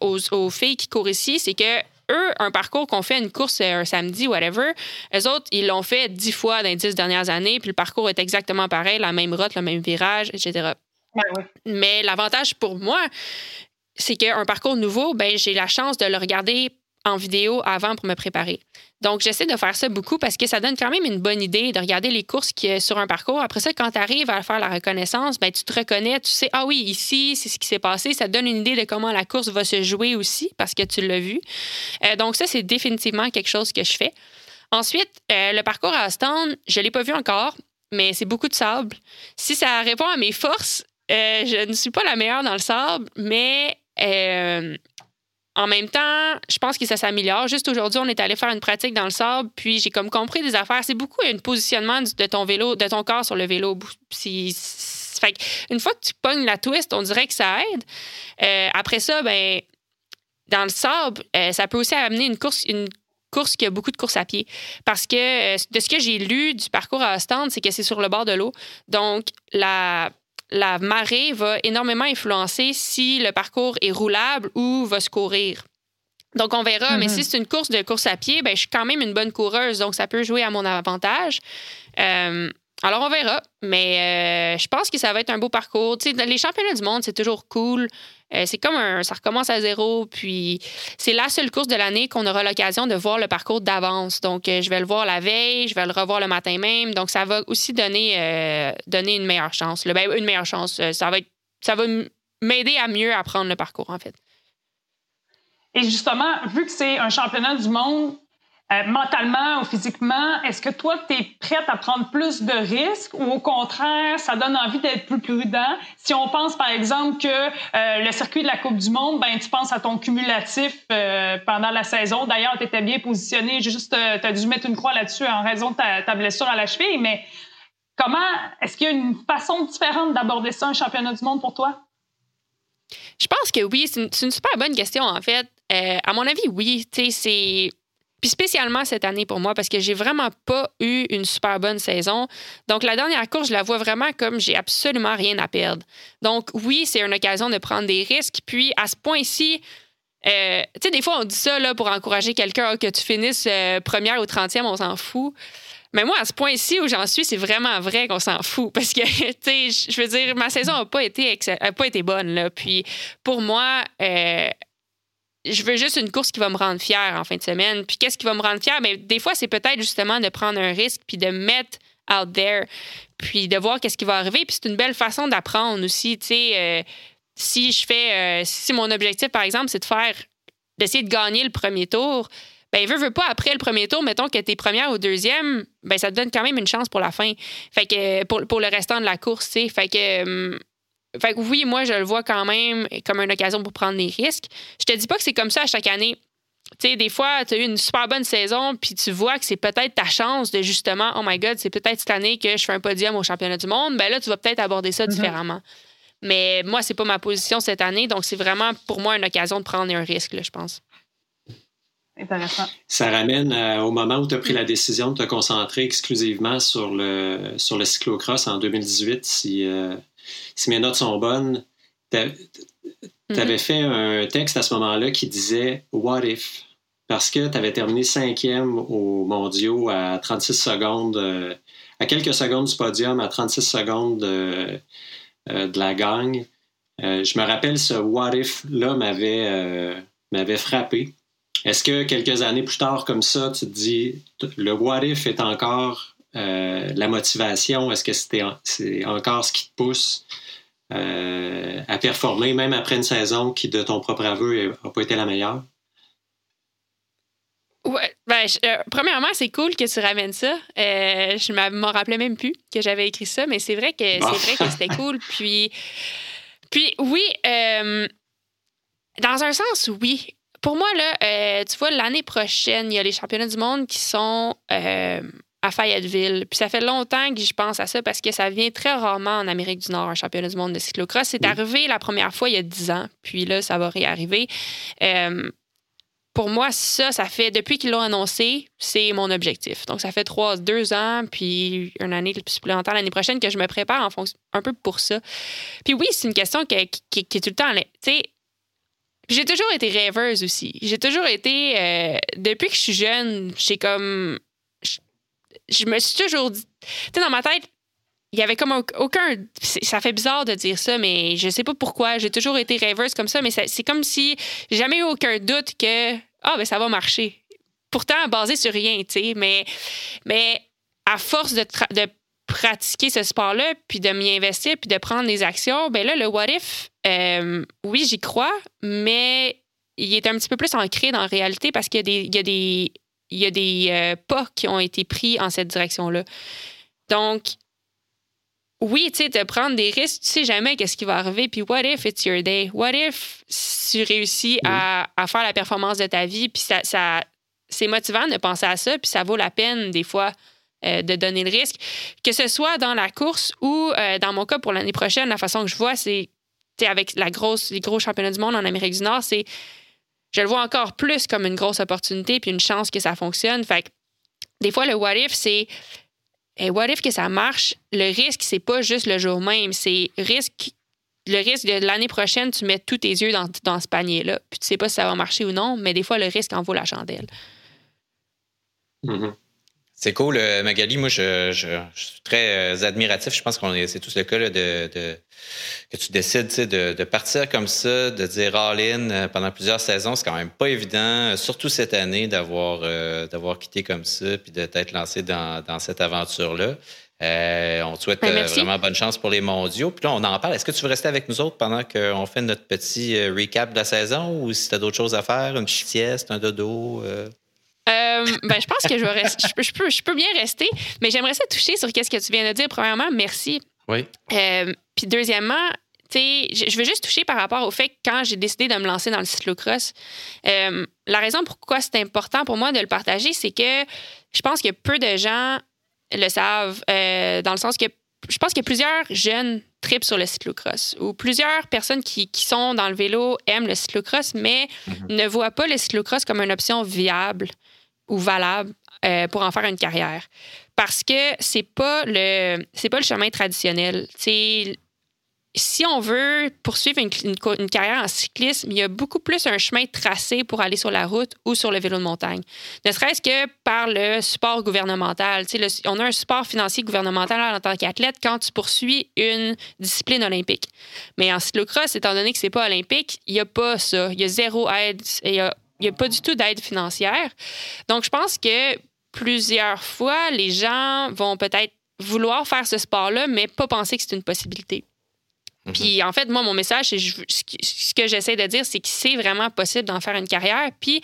aux, aux, filles qui courent ici, c'est que eux, un parcours qu'on fait une course euh, un samedi, whatever, eux autres, ils l'ont fait dix fois dans les dix dernières années, puis le parcours est exactement pareil, la même route, le même virage, etc. Mais l'avantage pour moi, c'est qu'un parcours nouveau, ben, j'ai la chance de le regarder en vidéo avant pour me préparer. Donc, j'essaie de faire ça beaucoup parce que ça donne quand même une bonne idée de regarder les courses qui, sur un parcours. Après ça, quand tu arrives à faire la reconnaissance, ben, tu te reconnais, tu sais, ah oui, ici, c'est ce qui s'est passé. Ça donne une idée de comment la course va se jouer aussi parce que tu l'as vu. Euh, donc, ça, c'est définitivement quelque chose que je fais. Ensuite, euh, le parcours à Aston, je ne l'ai pas vu encore, mais c'est beaucoup de sable. Si ça répond à mes forces, euh, je ne suis pas la meilleure dans le sable, mais en même temps, je pense que ça s'améliore. Juste aujourd'hui, on est allé faire une pratique dans le sable, puis j'ai comme compris des affaires. C'est beaucoup un positionnement de ton vélo, de ton corps sur le vélo. Une fois que tu pognes la twist, on dirait que ça aide. Euh, après ça, ben, dans le sable, euh, ça peut aussi amener une course, une course qui a beaucoup de courses à pied. Parce que euh, de ce que j'ai lu du parcours à Ostende, c'est que c'est sur le bord de l'eau. Donc, la la marée va énormément influencer si le parcours est roulable ou va se courir. Donc, on verra. Mais mhm. si c'est une course de course à pied, ben, je suis quand même une bonne coureuse. Donc, ça peut jouer à mon avantage. Euh, alors, on verra. Mais euh, je pense que ça va être un beau parcours. les championnats du monde, c'est toujours cool. Euh, c'est comme un. Ça recommence à zéro. Puis, c'est la seule course de l'année qu'on aura l'occasion de voir le parcours d'avance. Donc, euh, je vais le voir la veille, je vais le revoir le matin même. Donc, ça va aussi donner, donner une meilleure chance. Ben, une meilleure chance. Ça va, ça va m'aider à mieux apprendre le parcours, en fait. Et justement, vu que c'est un championnat du monde, euh, mentalement ou physiquement, est-ce que toi, tu es prête à prendre plus de risques ou au contraire, ça donne envie d'être plus prudent? Si on pense, par exemple, que euh, le circuit de la Coupe du Monde, ben, tu penses à ton cumulatif euh, pendant la saison. D'ailleurs, tu étais bien positionné. Juste, tu as dû mettre une croix là-dessus en raison de ta, blessure à la cheville. Mais comment, est-ce qu'il y a une façon différente d'aborder ça, un championnat du monde pour toi? Je pense que oui. C'est une, une, super bonne question, en fait. à mon avis, oui. Tu sais, c'est spécialement cette année pour moi, parce que j'ai vraiment pas eu une super bonne saison. Donc, la dernière course, je la vois vraiment comme j'ai absolument rien à perdre. Donc, oui, c'est une occasion de prendre des risques. Puis, à ce point-ci, euh, tu sais, des fois, on dit ça là, pour encourager quelqu'un ah, que tu finisses euh, première ou trentième, on s'en fout. Mais moi, à ce point-ci où j'en suis, c'est vraiment vrai qu'on s'en fout. Parce que, tu sais, je veux dire, ma saison n'a pas, été pas été bonne. Là. Puis, pour moi, euh, je veux juste une course qui va me rendre fière en fin de semaine. Puis qu'est-ce qui va me rendre fière? Mais des fois, c'est peut-être justement de prendre un risque puis de mettre out there, puis de voir qu'est-ce qui va arriver. Puis c'est une belle façon d'apprendre aussi. Tu euh, si je fais, euh, si mon objectif, par exemple, c'est de faire, d'essayer de gagner le premier tour, ben veut, veut pas, après le premier tour, mettons que tu es première ou deuxième, ben ça te donne quand même une chance pour la fin. Fait que pour, le restant de la course, tu sais. Que hum, fait que oui, moi, je le vois quand même comme une occasion pour prendre des risques. Je te dis pas que c'est comme ça à chaque année. Tu sais, des fois, tu as eu une super bonne saison, puis tu vois que c'est peut-être ta chance de justement, oh my God, c'est peut-être cette année que je fais un podium au championnat du monde. Ben là, tu vas peut-être aborder ça mhm. différemment. Mais moi, c'est pas ma position cette année, donc c'est vraiment pour moi une occasion de prendre un risque, là, je pense. Intéressant. Ça ramène euh, au moment où tu as pris la décision de te concentrer exclusivement sur le, sur le cyclocross en 2018. Si, euh, si mes notes sont bonnes, tu avais mhm. fait un texte à ce moment-là qui disait What if? Parce que tu avais terminé cinquième aux mondiaux à 36 secondes, euh, à quelques secondes du podium, à 36 secondes de, euh, de la gagne. Euh, je me rappelle ce What if-là m'avait frappé. Est-ce que quelques années plus tard, comme ça, tu te dis, le what if est encore la motivation? Est-ce que c'est encore ce qui te pousse à performer, même après une saison qui, de ton propre aveu, n'a pas été la meilleure? Ouais, ben, euh, premièrement, c'est cool que tu ramènes ça. Euh, je ne m'en rappelais même plus que j'avais écrit ça, mais c'est vrai que c'est vrai que c'était cool. Puis, puis oui, euh, dans un sens, oui. Pour moi, là, tu vois, l'année prochaine, il y a les championnats du monde qui sont à Fayetteville. Puis ça fait longtemps que je pense à ça parce que ça vient très rarement en Amérique du Nord, un championnat du monde de cyclocross. C'est arrivé la première fois il y a 10 ans, puis là, ça va réarriver pour moi, ça, ça fait, depuis qu'ils l'ont annoncé, c'est mon objectif. Donc, ça fait trois, deux ans, puis une année supplémentaire l'année prochaine que je me prépare en fonction, un peu pour ça. Puis oui, c'est une question qui, est tout le temps, tu sais, j'ai toujours été rêveuse aussi. J'ai toujours été, euh, depuis que je suis jeune, j'ai comme, je, me suis toujours dit, tu sais, dans ma tête, il y avait comme aucun. Ça fait bizarre de dire ça, mais je sais pas pourquoi. J'ai toujours été rêveuse comme ça, mais c'est comme si j'ai jamais eu aucun doute que ah, ben ça va marcher. Pourtant, basé sur rien, tu sais. Mais, mais à force de, de pratiquer ce sport-là, puis de m'y investir, puis de prendre des actions, ben là, le what if, euh, oui, j'y crois, mais il est un petit peu plus ancré dans la réalité parce qu'il y a des, y a des, il y a des euh, pas qui ont été pris en cette direction-là. Donc, oui, tu sais, de prendre des risques, tu sais jamais qu'est-ce qui va arriver. Puis, what if it's your day? What if tu réussis à, faire la performance de ta vie? Puis, ça, ça c'est motivant de penser à ça, puis ça vaut la peine, des fois, euh, de donner le risque. Que ce soit dans la course ou, euh, dans mon cas, pour l'année prochaine, la façon que je vois, c'est, avec la grosse, les gros championnats du monde en Amérique du Nord, c'est, je le vois encore plus comme une grosse opportunité puis une chance que ça fonctionne. Fait que, des fois, le what if, c'est et what if que ça marche? Le risque, c'est pas juste le jour même, c'est risque. Le risque de l'année prochaine, tu mets tous tes yeux dans, dans ce panier-là. Puis tu sais pas si ça va marcher ou non, mais des fois, le risque en vaut la chandelle. Mm-hmm. C'est cool, euh, Magali. Moi, je, suis très euh, admiratif. Je pense qu'on est, c'est tous le cas de, que tu décides de, de, partir comme ça, de dire all-in euh, pendant plusieurs saisons. C'est quand même pas évident, surtout cette année, d'avoir, d'avoir quitté comme ça puis de t'être lancé dans, dans cette aventure-là. on te souhaite ben, vraiment bonne chance pour les mondiaux. Puis là, on en parle. Est-ce que tu veux rester avec nous autres pendant qu'on fait notre petit recap de la saison ou si tu as d'autres choses à faire, une petite sieste, un dodo? Euh, ben, je pense que je, vais rester, je, peux, je peux bien rester, mais j'aimerais ça toucher sur qu'est-ce que tu viens de dire. Premièrement, merci. Oui. Euh, puis deuxièmement, je veux juste toucher par rapport au fait que quand j'ai décidé de me lancer dans le cyclocross, euh, la raison pourquoi c'est important pour moi de le partager, c'est que je pense que peu de gens le savent, dans le sens que je pense que plusieurs jeunes tripent sur le cyclocross ou plusieurs personnes qui, qui, sont dans le vélo aiment le cyclocross, mais mm-hmm. ne voient pas le cyclocross comme une option viable ou valable euh, pour en faire une carrière. Parce que c'est pas le c'est pas le chemin traditionnel. C'est si on veut poursuivre une, une, carrière en cyclisme, il y a beaucoup plus un chemin tracé pour aller sur la route ou sur le vélo de montagne. Ne serait-ce que par le support gouvernemental. Le, on a un support financier gouvernemental en tant qu'athlète quand tu poursuis une discipline olympique. Mais en cyclocross, étant donné que c'est pas olympique, il n'y a pas ça. Il y a zéro aide. Il y a il n'y a pas du tout d'aide financière. Donc, je pense que plusieurs fois, les gens vont peut-être vouloir faire ce sport-là, mais pas penser que c'est une possibilité. Mhm. Puis en fait, moi, mon message, ce que j'essaie de dire, c'est que c'est vraiment possible d'en faire une carrière. Puis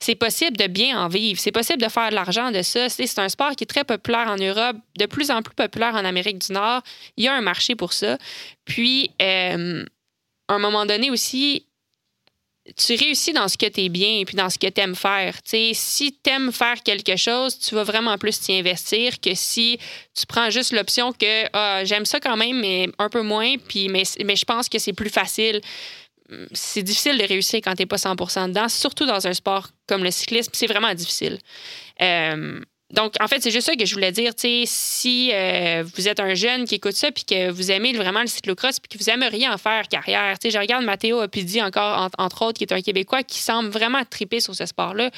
c'est possible de bien en vivre. C'est possible de faire de l'argent de ça. C'est un sport qui est très populaire en Europe, de plus en plus populaire en Amérique du Nord. Il y a un marché pour ça. Puis, euh, à un moment donné aussi, tu réussis dans ce que tu es bien et puis dans ce que tu aimes faire. si tu aimes faire quelque chose, tu vas vraiment plus t'y investir que si tu prends juste l'option que ah, j'aime ça quand même, mais un peu moins, puis, mais, je pense que c'est plus facile. C'est difficile de réussir quand tu n'es pas 100% dedans, surtout dans un sport comme le cyclisme. C'est vraiment difficile. Euh, donc, en fait, c'est juste ça que je voulais dire. Si euh, vous êtes un jeune qui écoute ça puis que vous aimez vraiment le cyclocross puis que vous aimeriez en faire carrière, je regarde Mathéo Apidi encore, entre autres, qui est un Québécois qui semble vraiment triper sur ce sport-là.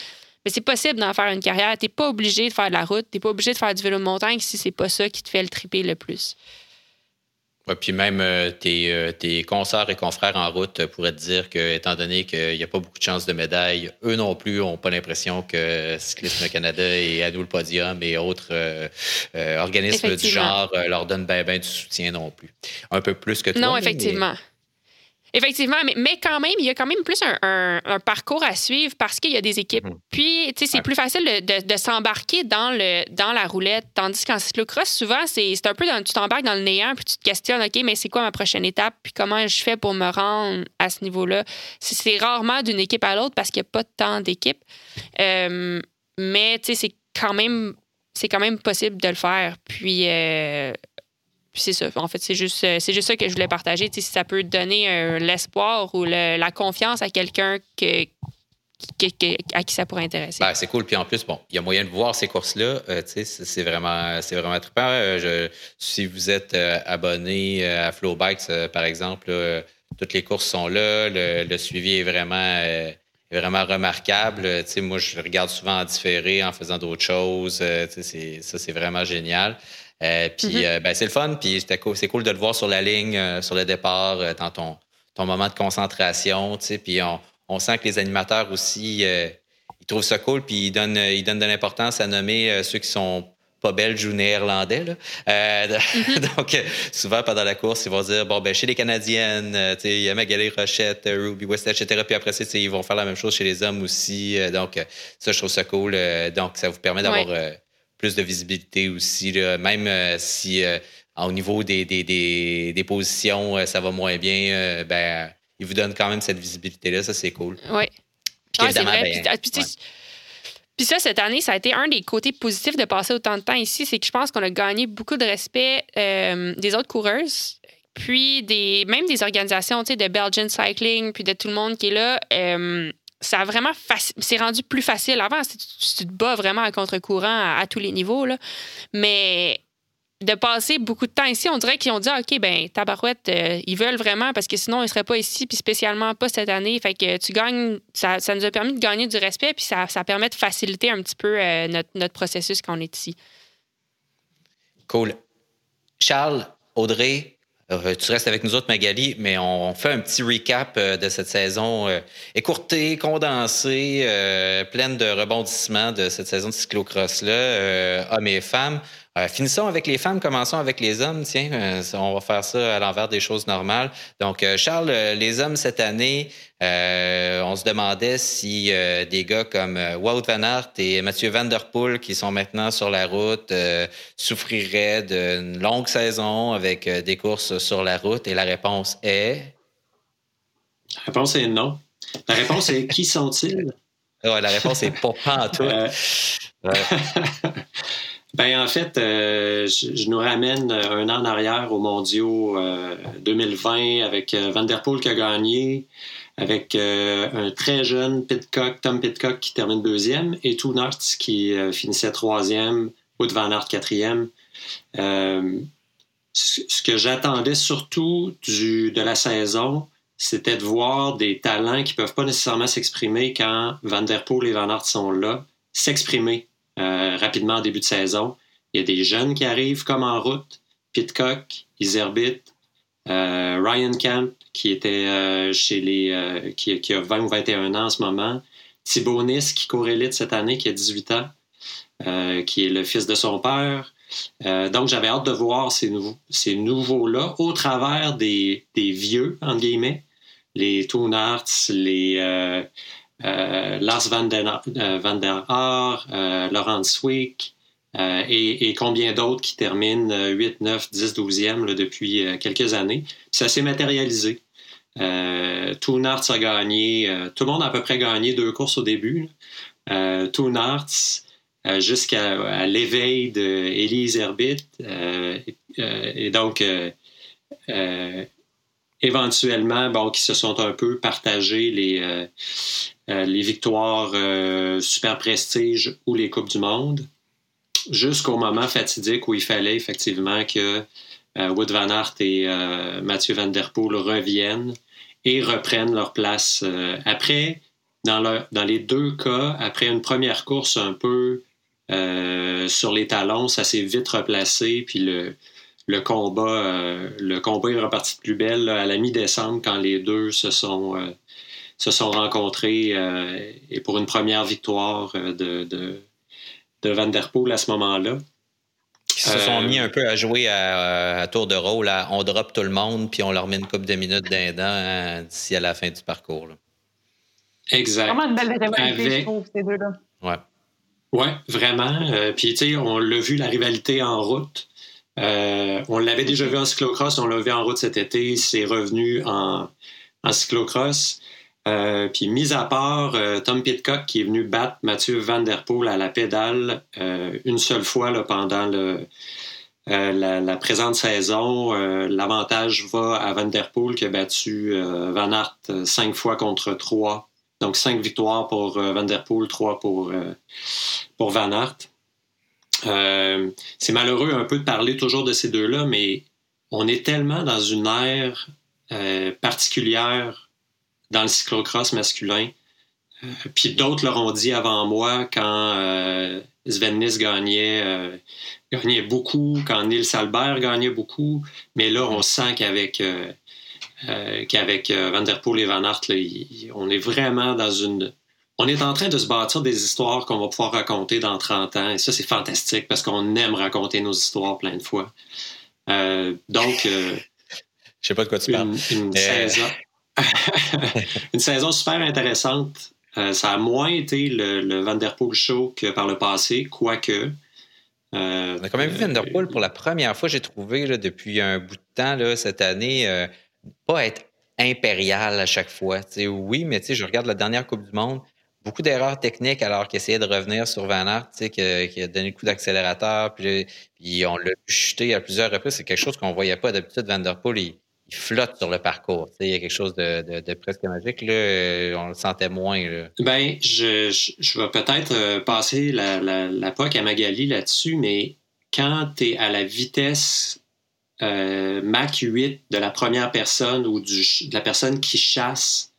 Mais c'est possible d'en faire une carrière. Tu n'es pas obligé de faire de la route, tu n'es pas obligé de faire du vélo de montagne si c'est pas ça qui te fait le triper le plus. Ouais, puis même euh, tes, euh, tes consoeurs et confrères en route pourraient te dire que, étant donné qu'il n'y a pas beaucoup de chances de médaille, eux non plus n'ont pas l'impression que Cyclisme Canada et à nous le podium et autres euh, organismes du genre leur donnent bien ben du soutien non plus. Un peu plus que toi. Non, effectivement. Effectivement, mais, mais, quand même, il y a quand même plus un, parcours à suivre parce qu'il y a des équipes. Mhm. Puis, tu sais, c'est plus facile de, s'embarquer dans, le, dans la roulette. Tandis qu'en cyclocross, souvent, c'est un peu dans, tu t'embarques dans le néant puis tu te questionnes, OK, mais c'est quoi ma prochaine étape? Puis comment je fais pour me rendre à ce niveau-là? C'est rarement d'une équipe à l'autre parce qu'il n'y a pas tant d'équipes. Euh, mais, tu sais, c'est quand même c'est quand même possible de le faire. Puis, euh, puis c'est ça. En fait, c'est juste, euh, juste ça que je voulais partager. si ça peut donner euh, l'espoir ou la confiance à quelqu'un que, à qui ça pourrait intéresser. Ben, c'est cool. Puis en plus, bon, il y a moyen de voir ces courses-là. Euh, c'est vraiment, c'est vraiment si vous êtes abonné à Flowbikes, par exemple, toutes les courses sont là. Le, suivi est vraiment, vraiment remarquable. moi, je regarde souvent en différé en faisant d'autres choses. ça, c'est vraiment génial. Euh, puis mm-hmm. euh, ben, c'est le fun, puis c'est cool de le voir sur la ligne, euh, sur le départ, dans ton, ton moment de concentration. Puis on, on, sent que les animateurs aussi, ils trouvent ça cool, puis ils donnent, ils donnent de l'importance à nommer ceux qui sont pas belges ou néerlandais. Mm-hmm. donc, souvent, pendant la course, ils vont dire, bon, ben, chez les Canadiennes, il y a Magali Rochette, Ruby West, etc. Puis après ça, ils vont faire la même chose chez les hommes aussi. donc, ça, je trouve ça cool. donc, ça vous permet d'avoir plus de visibilité aussi. Même euh, si euh, au niveau des, des, positions, euh, ça va moins bien, ben, ils vous donnent quand même cette visibilité-là. Ça, c'est cool. Oui. c'est vrai. Ben, puis, ça, cette année, ça a été un des côtés positifs de passer autant de temps ici, c'est que je pense qu'on a gagné beaucoup de respect des autres coureuses, puis des, même des organisations, tu sais, de Belgian Cycling, puis de tout le monde qui est là ça a vraiment c'est rendu plus facile. Avant, tu te bats vraiment à contre-courant à, tous les niveaux. Là. Mais de passer beaucoup de temps ici, on dirait qu'ils ont dit ah, OK, ben Tabarouette, euh, ils veulent vraiment parce que sinon, ils ne seraient pas ici, puis spécialement pas cette année. Fait que tu gagnes, ça, ça nous a permis de gagner du respect, puis ça, ça permet de faciliter un petit peu euh, notre, notre processus quand on est ici. Cool. Charles, Audrey, euh, tu restes avec nous autres, Magali, mais on fait un petit recap euh, de cette saison euh, écourtée, condensée, pleine de rebondissements de cette saison de cyclocross-là, hommes et femmes. Euh, finissons avec les femmes, commençons avec les hommes. Tiens, euh, on va faire ça à l'envers des choses normales. Donc, euh, Charles, les hommes cette année, on se demandait si des gars comme Wout Van Aert et Mathieu Van Der Poel, qui sont maintenant sur la route, souffriraient d'une longue saison avec des courses sur la route. Et la réponse est... La réponse est non. La réponse est qui sont-ils? la réponse est pas en tout. Ben en fait, euh, je, nous ramène un an en arrière aux Mondiaux 2020 euh, avec euh, Van Der Poel qui a gagné, avec un très jeune Pitcock, Tom Pitcock qui termine deuxième et Toonart qui finissait troisième, Wout Van Aert quatrième. ce que j'attendais surtout du, de la saison, c'était de voir des talents qui peuvent pas nécessairement s'exprimer quand Van Der Poel et Van Aert sont là, s'exprimer euh, rapidement en début de saison. Il y a des jeunes qui arrivent comme en route. Pitcock, Iserbit, euh, Ryan Camp, qui était euh, chez les. Qui, a 20 ou 21 ans en ce moment. Thibaut Nice, qui court élite cette année, qui a 18 ans, qui est le fils de son père. donc, j'avais hâte de voir ces, nouveaux, ces nouveaux-là au travers des, des vieux, entre guillemets, les Toonarts, les, euh, Lars van der, euh, van der Haar, euh, Laurent Swick et, combien d'autres qui terminent 8, 9, 10, 12e depuis quelques années. Ça s'est matérialisé. Euh, Toonarts a gagné, tout le monde a à peu près gagné deux courses au début. Euh, jusqu'à l'éveil d'Elise Herbit. et donc, éventuellement, bon, qui se sont un peu partagés les, euh, les victoires euh, super prestige ou les Coupes du Monde, jusqu'au moment fatidique où il fallait effectivement que euh, Wood Van Aert et Mathieu Van Der Poel reviennent et reprennent leur place. après, dans, dans les deux cas, après une première course un peu sur les talons, ça s'est vite replacé, puis le, le combat, le combat est reparti de plus belle à la mi-décembre quand les deux se sont, se sont rencontrés et pour une première victoire de, de, de Van Der Poel à ce moment-là. Ils se sont mis un peu à jouer à, tour de rôle, on drop tout le monde, puis on leur met une coupe de minutes d'un dent hein, d'ici à la fin du parcours. Exact. Vraiment une belle rivalité, je trouve, ces deux-là. Ouais. Oui, vraiment. Euh, puis, tu sais, on l'a vu, la rivalité en route. Euh, on l'avait déjà vu en cyclocross, on l'a vu en route cet été, c'est revenu en, en cyclocross. Euh, puis, mis à part Tom Pitcock qui est venu battre Mathieu Van Der Poel à la pédale une seule fois pendant le, la, présente saison, l'avantage va à Van Der Poel qui a battu Van Aert cinq fois contre trois donc, cinq victoires pour euh, Van Der Poel, trois pour, euh, pour Van Aert. Euh, c'est malheureux un peu de parler toujours de ces deux-là, mais on est tellement dans une ère particulière dans le cyclocross masculin. puis d'autres l'auront dit avant moi quand Sven Nys gagnait, gagnait beaucoup, quand Nils Albert gagnait beaucoup. Mais là, on sent qu'avec euh, euh, Van Der Poel et Van Aert, on est vraiment dans une... On est en train de se bâtir des histoires qu'on va pouvoir raconter dans 30 ans. Et ça, c'est fantastique parce qu'on aime raconter nos histoires plein de fois. Euh, donc... Je sais pas de quoi tu parles. Une, saison... une saison super intéressante. ça a moins été le, le Van Der Poel show que par le passé, quoique... on a quand même vu Van Der Poel pour la première fois, j'ai trouvé, depuis un bout de temps, là, cette année, pas être impérial à chaque fois. oui, mais je regarde la dernière Coupe du Monde, beaucoup d'erreurs techniques alors qu'il essayait de revenir sur Van Aert, qui, a donné le coup d'accélérateur, puis, on l'a chuté à plusieurs reprises. C'est quelque chose qu'on voyait pas d'habitude. Van Der Poel, il, flotte sur le parcours. Il y a quelque chose de, presque magique. Là. On le sentait moins. Ben, je, vais peut-être euh, passer la, la, la POC à Magali là-dessus, mais quand tu es à la vitesse euh, Mac 8 de la première personne ou de la personne qui chasse,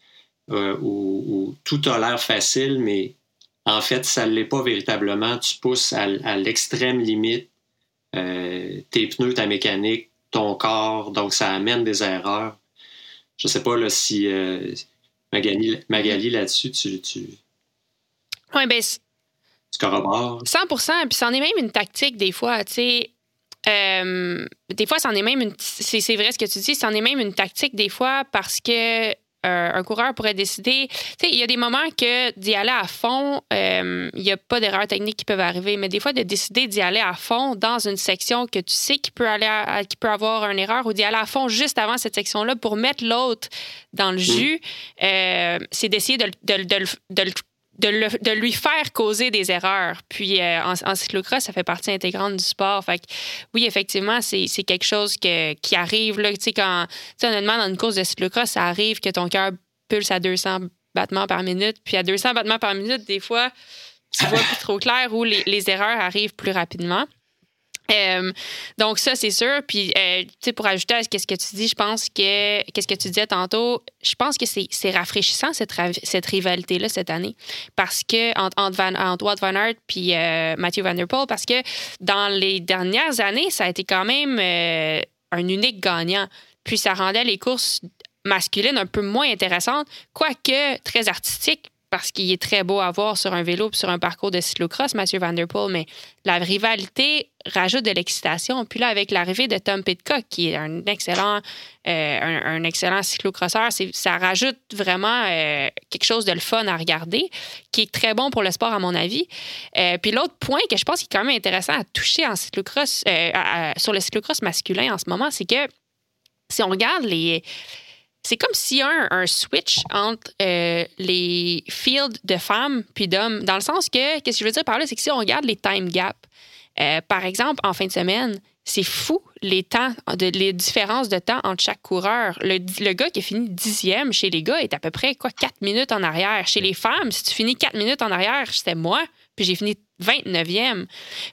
euh, où, tout a l'air facile, mais en fait, ça ne l'est pas véritablement. Tu pousses à, l'extrême limite euh, tes pneus, ta mécanique, ton corps, donc ça amène des erreurs. Je ne sais pas là, si Magali, Magali là-dessus, tu, tu, ben, tu corrobores? 100% puis c'en est même une tactique des fois. Tu sais, euh, des fois, c'en est même une. C'est vrai ce que tu dis, c'en est même une tactique des fois parce que euh, un coureur pourrait décider. Il y a des moments que d'y aller à fond, euh, il n'y a pas d'erreurs techniques qui peuvent arriver, mais des fois, de décider d'y aller à fond dans une section que tu sais qu'il peut, aller qui peut avoir une erreur ou d'y aller à fond juste avant cette section-là pour mettre l'autre dans le mmh. jus, c'est d'essayer de, de, de, de, le de, lui faire causer des erreurs. Puis euh, en, cyclocross, ça fait partie intégrante du sport. Fait oui, effectivement, c'est quelque chose qui arrive. Là, quand, honnêtement, dans une course de cyclocross, ça arrive que ton cœur pulse à 200 battements par minute. Puis à 200 battements par minute, des fois, tu vois plus trop clair ou les erreurs arrivent plus rapidement. Euh, donc ça c'est sûr. Puis euh, tu sais pour ajouter à ce que tu dis je pense que qu'est-ce que tu disais tantôt je pense que c'est rafraîchissant cette, cette rivalité là cette année. Parce que entre, entre, Van, entre Van Aert puis euh, Matthew Van Der Poel parce que dans les dernières années ça a été quand même un unique gagnant. Puis ça rendait les courses masculines un peu moins intéressantes quoique très artistiques parce qu'il est très beau à voir sur un vélo sur un parcours de cyclocross, Mathieu Van Der Poel, mais la rivalité rajoute de l'excitation. Puis là, avec l'arrivée de Tom Pitcock, qui est un excellent, euh, un, cyclocrosseur, ça rajoute vraiment euh, quelque chose de le fun à regarder, qui est très bon pour le sport, à mon avis. Euh, puis l'autre point que je pense qui est quand même intéressant à toucher en cyclocross, sur le cyclocross masculin en ce moment, c'est que si on regarde les c'est comme s'il y a un, switch entre euh, les fields de femmes puis d'hommes, dans le sens que, qu'est-ce que je veux dire par là, c'est que si on regarde les time gaps, euh, par exemple, en fin de semaine, c'est fou les temps, les différences de temps entre chaque coureur. Le, gars qui a fini dixième chez les gars est à peu près quoi, 4 minutes en arrière. Chez les femmes, si tu finis 4 minutes en arrière, c'était moi, puis j'ai fini 29e.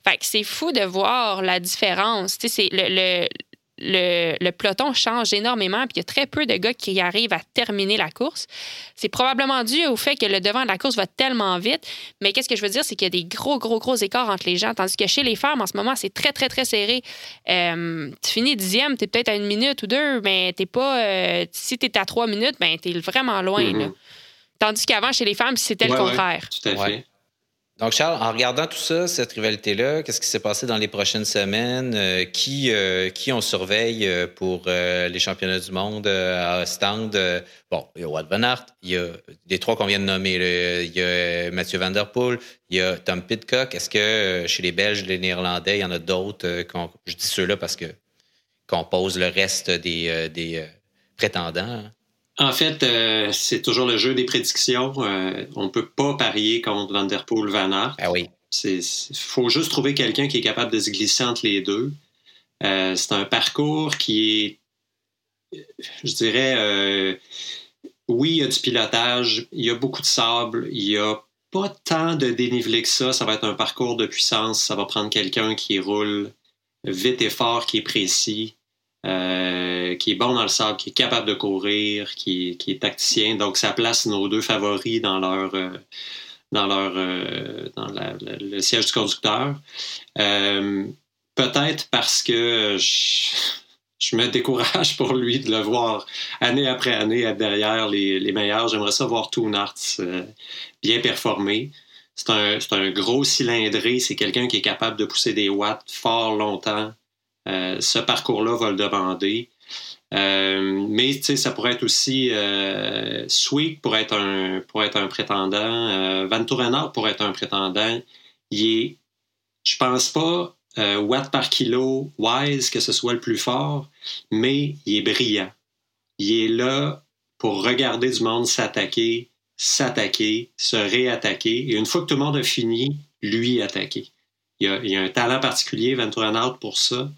Fait que c'est fou de voir la différence. Tu sais, c'est le, peloton change énormément, puis il y a très peu de gars qui arrivent à terminer la course. C'est probablement dû au fait que le devant de la course va tellement vite. Mais qu'est-ce que je veux dire, c'est qu'il y a des gros, gros, gros écarts entre les gens. Tandis que chez les femmes, en ce moment, c'est très, très, très serré. Euh, tu finis dixième, tu es peut-être à une minute ou deux, mais t'es pas. Euh, si tu es à trois minutes, ben, tu es vraiment loin. Mm-hmm. Tandis qu'avant, chez les femmes, c'était le contraire. tout à fait. Donc, Charles, en regardant tout ça, cette rivalité-là, qu'est-ce qui s'est passé dans les prochaines semaines? Euh, qui, euh, qui on surveille euh, pour les championnats du monde à Stand? bon, il y a Wout Van il y a les trois qu'on vient de nommer. il y a Mathieu Van Der Poel, il y a Tom Pitcock. Est-ce que chez les Belges, les Néerlandais, il y en a d'autres? je dis ceux-là parce que qu'on pose le reste des, des prétendants. En fait, euh, c'est toujours le jeu des prédictions. Euh, on ne peut pas parier contre Van Der Poel, Van Aert. Ah oui. Il faut juste trouver quelqu'un qui est capable de se glisser entre les deux. Euh, c'est un parcours qui est, je dirais, oui, il y a du pilotage, il y a beaucoup de sable, il n'y a pas tant de dénivelé que ça. Ça va être un parcours de puissance. Ça va prendre quelqu'un qui roule vite et fort, qui est précis. Euh, qui est bon dans le sable, qui est capable de courir, qui, est tacticien. Donc, ça place nos deux favoris dans leur euh, dans leur euh, dans le siège du conducteur. Peut-être parce que je, me décourage pour lui de le voir année après année être derrière les, les meilleurs. J'aimerais ça voir Toonarts bien performer. C'est un, un, gros cylindré, c'est quelqu'un qui est capable de pousser des watts fort longtemps. Euh, ce parcours-là va le demander. Euh, mais ça pourrait être aussi euh, Sweet pour être un pour être un prétendant, euh, Van Tourenard pour être un prétendant. Il est, je pense pas watt par kilo wise que ce soit le plus fort, mais il est brillant. Il est là pour regarder du monde s'attaquer, s'attaquer, se réattaquer, et une fois que tout le monde a fini, lui attaquer. Il a, il a un talent particulier, Van Tourenard, pour ça.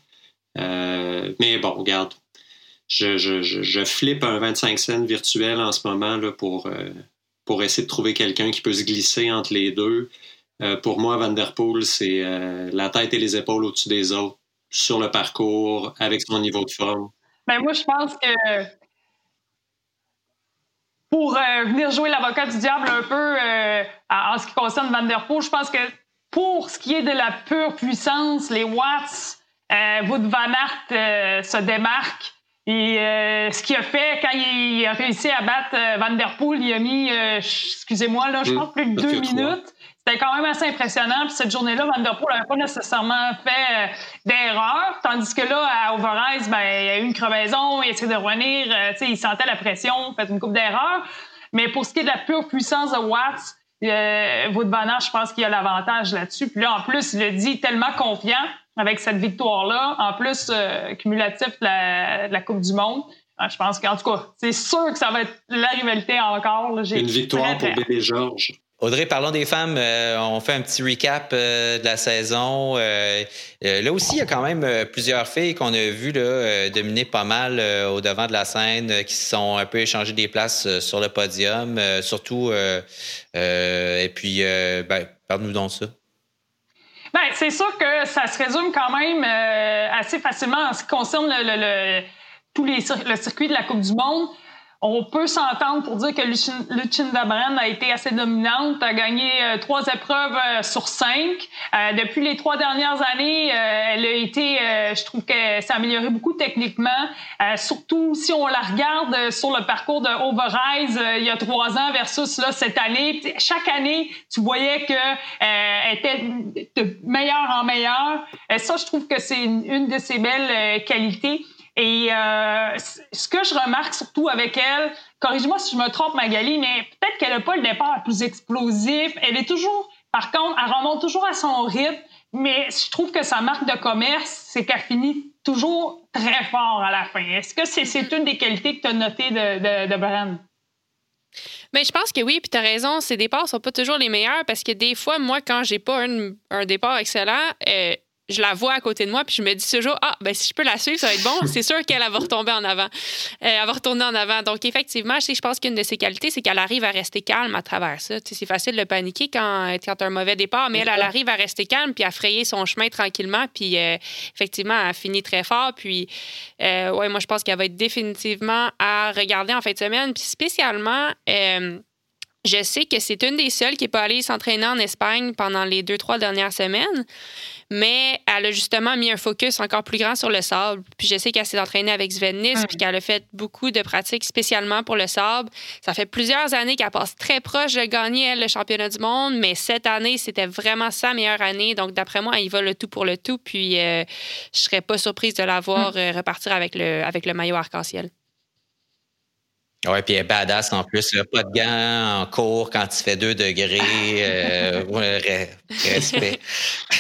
Euh, mais bon, regarde, je, flippe un 25 cents virtuel en ce moment là, pour, euh, pour essayer de trouver quelqu'un qui peut se glisser entre les deux. Euh, pour moi, Van Der Poel, c'est la tête et les épaules au-dessus des autres sur le parcours avec son niveau de forme. Ben moi, je pense que pour venir jouer l'avocat du diable un peu en ce qui concerne Van Der Poel, je pense que pour ce qui est de la pure puissance, les watts, euh, Wood Van Aert euh, se démarque. Et euh, ce qu'il a fait quand il a réussi à battre Van Der Poel, il a mis, excusez-moi, là, je pense plus de deux minutes. C'était quand même assez impressionnant. Puis cette journée-là, Van Der Poel n'avait pas nécessairement fait d'erreur. Tandis que là, à Overise, ben, il y a eu une crevaison, il a essayé de revenir, il sentait la pression, fait une coupe d'erreurs. Mais pour ce qui est de la pure puissance de Watts, euh, Wood Van Aert, je pense qu'il a l'avantage là-dessus. Puis là, en plus, il le dit tellement confiant avec cette victoire-là, en plus euh, cumulatif de la, Coupe du Monde. Ah, je pense qu'en tout cas, c'est sûr que ça va être la rivalité encore. Une victoire pour Bébé Georges. Audrey, parlons des femmes. Euh, on fait un petit recap euh, de la saison. là aussi, il y a quand même plusieurs filles qu'on a vues là, dominer pas mal au devant de la scène, qui se sont un peu échangées des places sur le podium. surtout, et puis, ben, parle-nous donc ça. Bien, c'est sûr que ça se résume quand même euh, assez facilement en ce qui concerne le, le, tous les, le circuit de la Coupe du Monde. On peut s'entendre pour dire que Lucinda Brand a été assez dominante, a gagné euh, trois épreuves euh, sur cinq. Euh, depuis les trois dernières années, elle a été, je trouve qu'elle s'est améliorée beaucoup techniquement. surtout si on la regarde sur le parcours de Overrise il y a trois ans versus là cette année. Chaque année, tu voyais que elle était de meilleure en meilleure. ça, je trouve que c'est une, de ses belles qualités. Et euh, ce que je remarque surtout avec elle, corrige-moi si je me trompe, Magali, mais peut-être qu'elle n'a pas le départ le plus explosif. Elle est toujours, par contre, elle remonte toujours à son rythme, mais je trouve que sa marque de commerce, c'est qu'elle finit toujours très fort à la fin. Est-ce que c'est une des qualités que tu as notées de, de, de? Mais je pense que oui, puis tu as raison, ces départs sont pas toujours les meilleurs parce que des fois, moi, quand j'ai pas un, un départ excellent, euh, je la vois à côté de moi, puis je me dis toujours, ah, ben si je peux la suivre, ça va être bon. C'est sûr qu'elle va retomber en avant. Euh, elle va retourner en avant. Donc, effectivement, je, je pense qu'une de ses qualités, c'est qu'elle arrive à rester calme à travers ça. c'est facile de paniquer quand, quand tu as un mauvais départ, mais elle, elle arrive à rester calme puis à frayer son chemin tranquillement. Puis, euh, effectivement, elle finit très fort. Puis, euh, ouais, moi, je pense qu'elle va être définitivement à regarder en fin de semaine. Puis, spécialement, je sais que c'est une des seules qui n'est pas allée s'entraîner en Espagne pendant les deux, trois dernières semaines, mais elle a justement mis un focus encore plus grand sur le sable. Puis je sais qu'elle s'est entraînée avec Sven Nys, puis qu'elle a fait beaucoup de pratiques spécialement pour le sable. Ça fait plusieurs années qu'elle passe très proche de gagner, elle, le championnat du monde, mais cette année, c'était vraiment sa meilleure année. Donc, d'après moi, il va le tout pour le tout. Puis euh, je serais pas surprise de la voir euh, repartir avec le, avec le maillot arc-en-ciel. Oui, puis elle est badass en plus. Pas de gants en cours quand il fait 2 degrés. Euh, respect.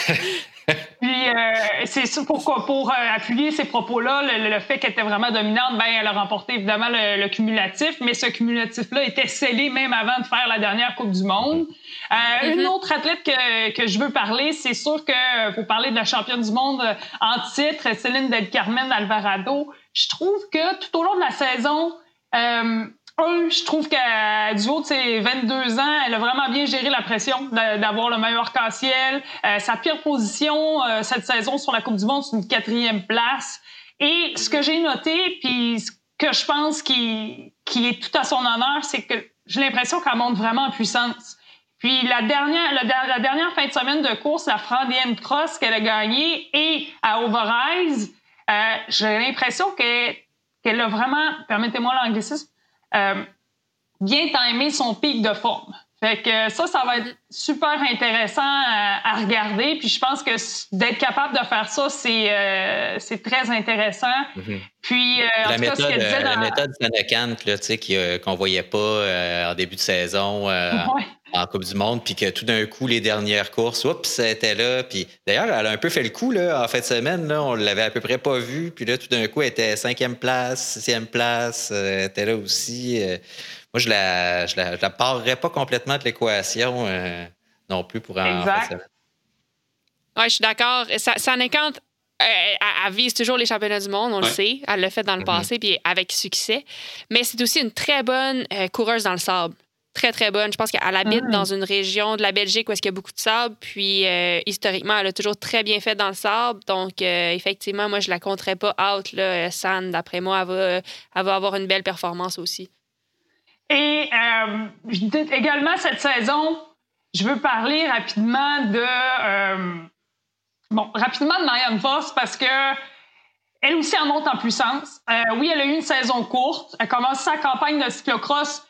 Puis, euh, c'est ça pour, pour euh, appuyer ces propos-là, le, fait qu'elle était vraiment dominante, ben, elle a remporté évidemment le, cumulatif, mais ce cumulatif-là était scellé même avant de faire la dernière Coupe du Monde. Euh, Une mm-hmm. autre athlète que, que je veux parler, c'est sûr que pour parler de la championne du monde en titre, Céline Del Carmen Alvarado, je trouve que tout au long de la saison, euh, un, je trouve qu'à du haut de ses 22 ans, elle a vraiment bien géré la pression d'avoir le meilleur arc-en-ciel. Euh, sa pire position euh, cette saison sur la Coupe du Monde, c'est une quatrième place. Et ce que j'ai noté, puis ce que je pense qui, qui est tout à son honneur, c'est que j'ai l'impression qu'elle monte vraiment en puissance. Puis la dernière, la, dernière fin de semaine de course, la Frandienne Cross qu'elle a gagnée et à Overrise, j'ai l'impression qu'elle qu'elle a vraiment, permettez-moi l'anglicisme, euh, bien timé son pic de forme. Fait que ça, ça va être super intéressant à, regarder. Puis je pense que d'être capable de faire ça, c'est euh, très intéressant. Mm-hmm. Puis euh, la, méthode, cas, ce dans... la méthode qu'on ne voyait pas en début de saison en Coupe du Monde, puis que tout d'un coup, les dernières courses, oups, c'était là. Puis d'ailleurs, elle a un peu fait le coup là, en fin de semaine. Là, on l'avait à peu près pas vu. Puis là, tout d'un coup, elle était cinquième place, sixième place, euh, elle était là aussi. Euh. moi, je la, je la, parlerais pas complètement de l'équation euh, non plus pour en, exact. Oui, je suis d'accord. Ça, ça quand elle, vise toujours les championnats du monde, on le sait. Elle l'a fait dans le mm-hmm. passé, puis avec succès. Mais c'est aussi une très bonne coureuse dans le sable très, très bonne. Je pense qu'elle habite ah. dans une région de la Belgique où il y a beaucoup de sable. Puis, euh, historiquement, elle a toujours très bien fait dans le sable. Donc, euh, effectivement, moi, je la compterais pas out. Là, San, d'après moi, elle va, elle va, avoir une belle performance aussi. Et euh, également, cette saison, je veux parler rapidement de... bon, rapidement de Marianne Voss parce que elle aussi, elle monte en puissance. oui, elle a eu une saison courte. Elle commence sa campagne de cyclocross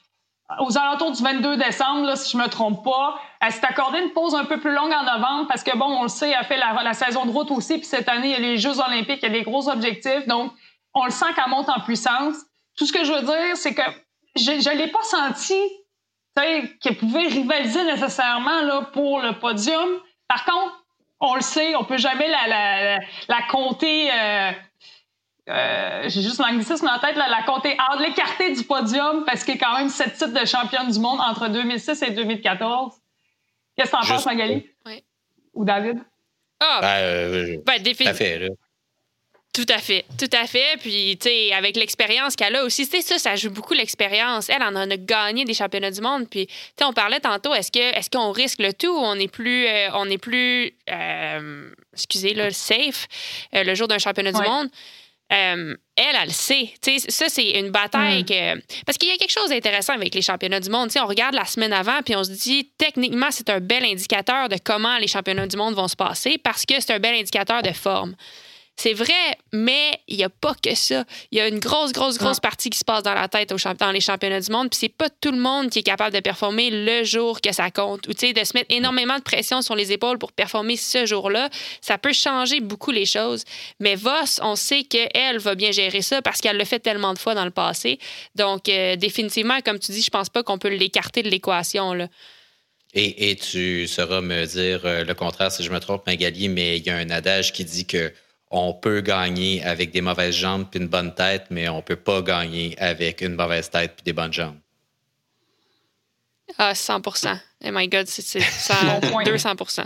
aux alentours du 22 décembre, là, si je me trompe pas. Elle s'est accordée une pause un peu plus longue en novembre parce que, bon, on le sait, elle fait la, saison de route aussi. Puis cette année, il y a les Jeux olympiques, il y a des gros objectifs. Donc, on le sent qu'elle monte en puissance. Tout ce que je veux dire, c'est que je ne l'ai pas senti qu'elle pouvait rivaliser nécessairement là, pour le podium. Par contre, on le sait, on peut jamais la, la, la, compter... Euh, euh, j'ai juste l'anglicisme en tête, là, la compter hors l'écarter du podium parce qu'il y a quand même sept titres de championne du monde entre 2006 et 2014. Qu'est-ce que t'en penses, Magali? Oui. Ou David? Ah! Ben, euh, ben Tout à fait, tout à fait. Puis, tu sais, avec l'expérience qu'elle a aussi, c'est ça, ça joue beaucoup l'expérience. Elle en a gagné des championnats du monde. Puis, tu sais, on parlait tantôt, est-ce que est-ce qu'on risque le tout ou on est plus, euh, on est plus, excusez, le safe le jour d'un championnat du monde? Euh, elle, elle le sait. ça, c'est une bataille mm. que. Parce qu'il y a quelque chose d'intéressant avec les championnats du monde. on regarde la semaine avant, puis on se dit, techniquement, c'est un bel indicateur de comment les championnats du monde vont se passer parce que c'est un bel indicateur de forme. C'est vrai, mais il n'y a pas que ça. Il y a une grosse, grosse, grosse partie qui se passe dans la tête au dans les championnats du monde. Puis c'est pas tout le monde qui est capable de performer le jour que ça compte. Ou de se mettre énormément de pression sur les épaules pour performer ce jour-là. Ça peut changer beaucoup les choses. Mais Voss, on sait qu'elle va bien gérer ça parce qu'elle l'a fait tellement de fois dans le passé. Donc, euh, définitivement, comme tu dis, je pense pas qu'on peut l'écarter de l'équation. Et, et, tu sauras me dire euh, le contraire si je me trompe, Magali, mais il y a un adage qui dit que on peut gagner avec des mauvaises jambes puis une bonne tête, mais on peut pas gagner avec une mauvaise tête puis des bonnes jambes. Ah, 100% Oh my God, c'est 200%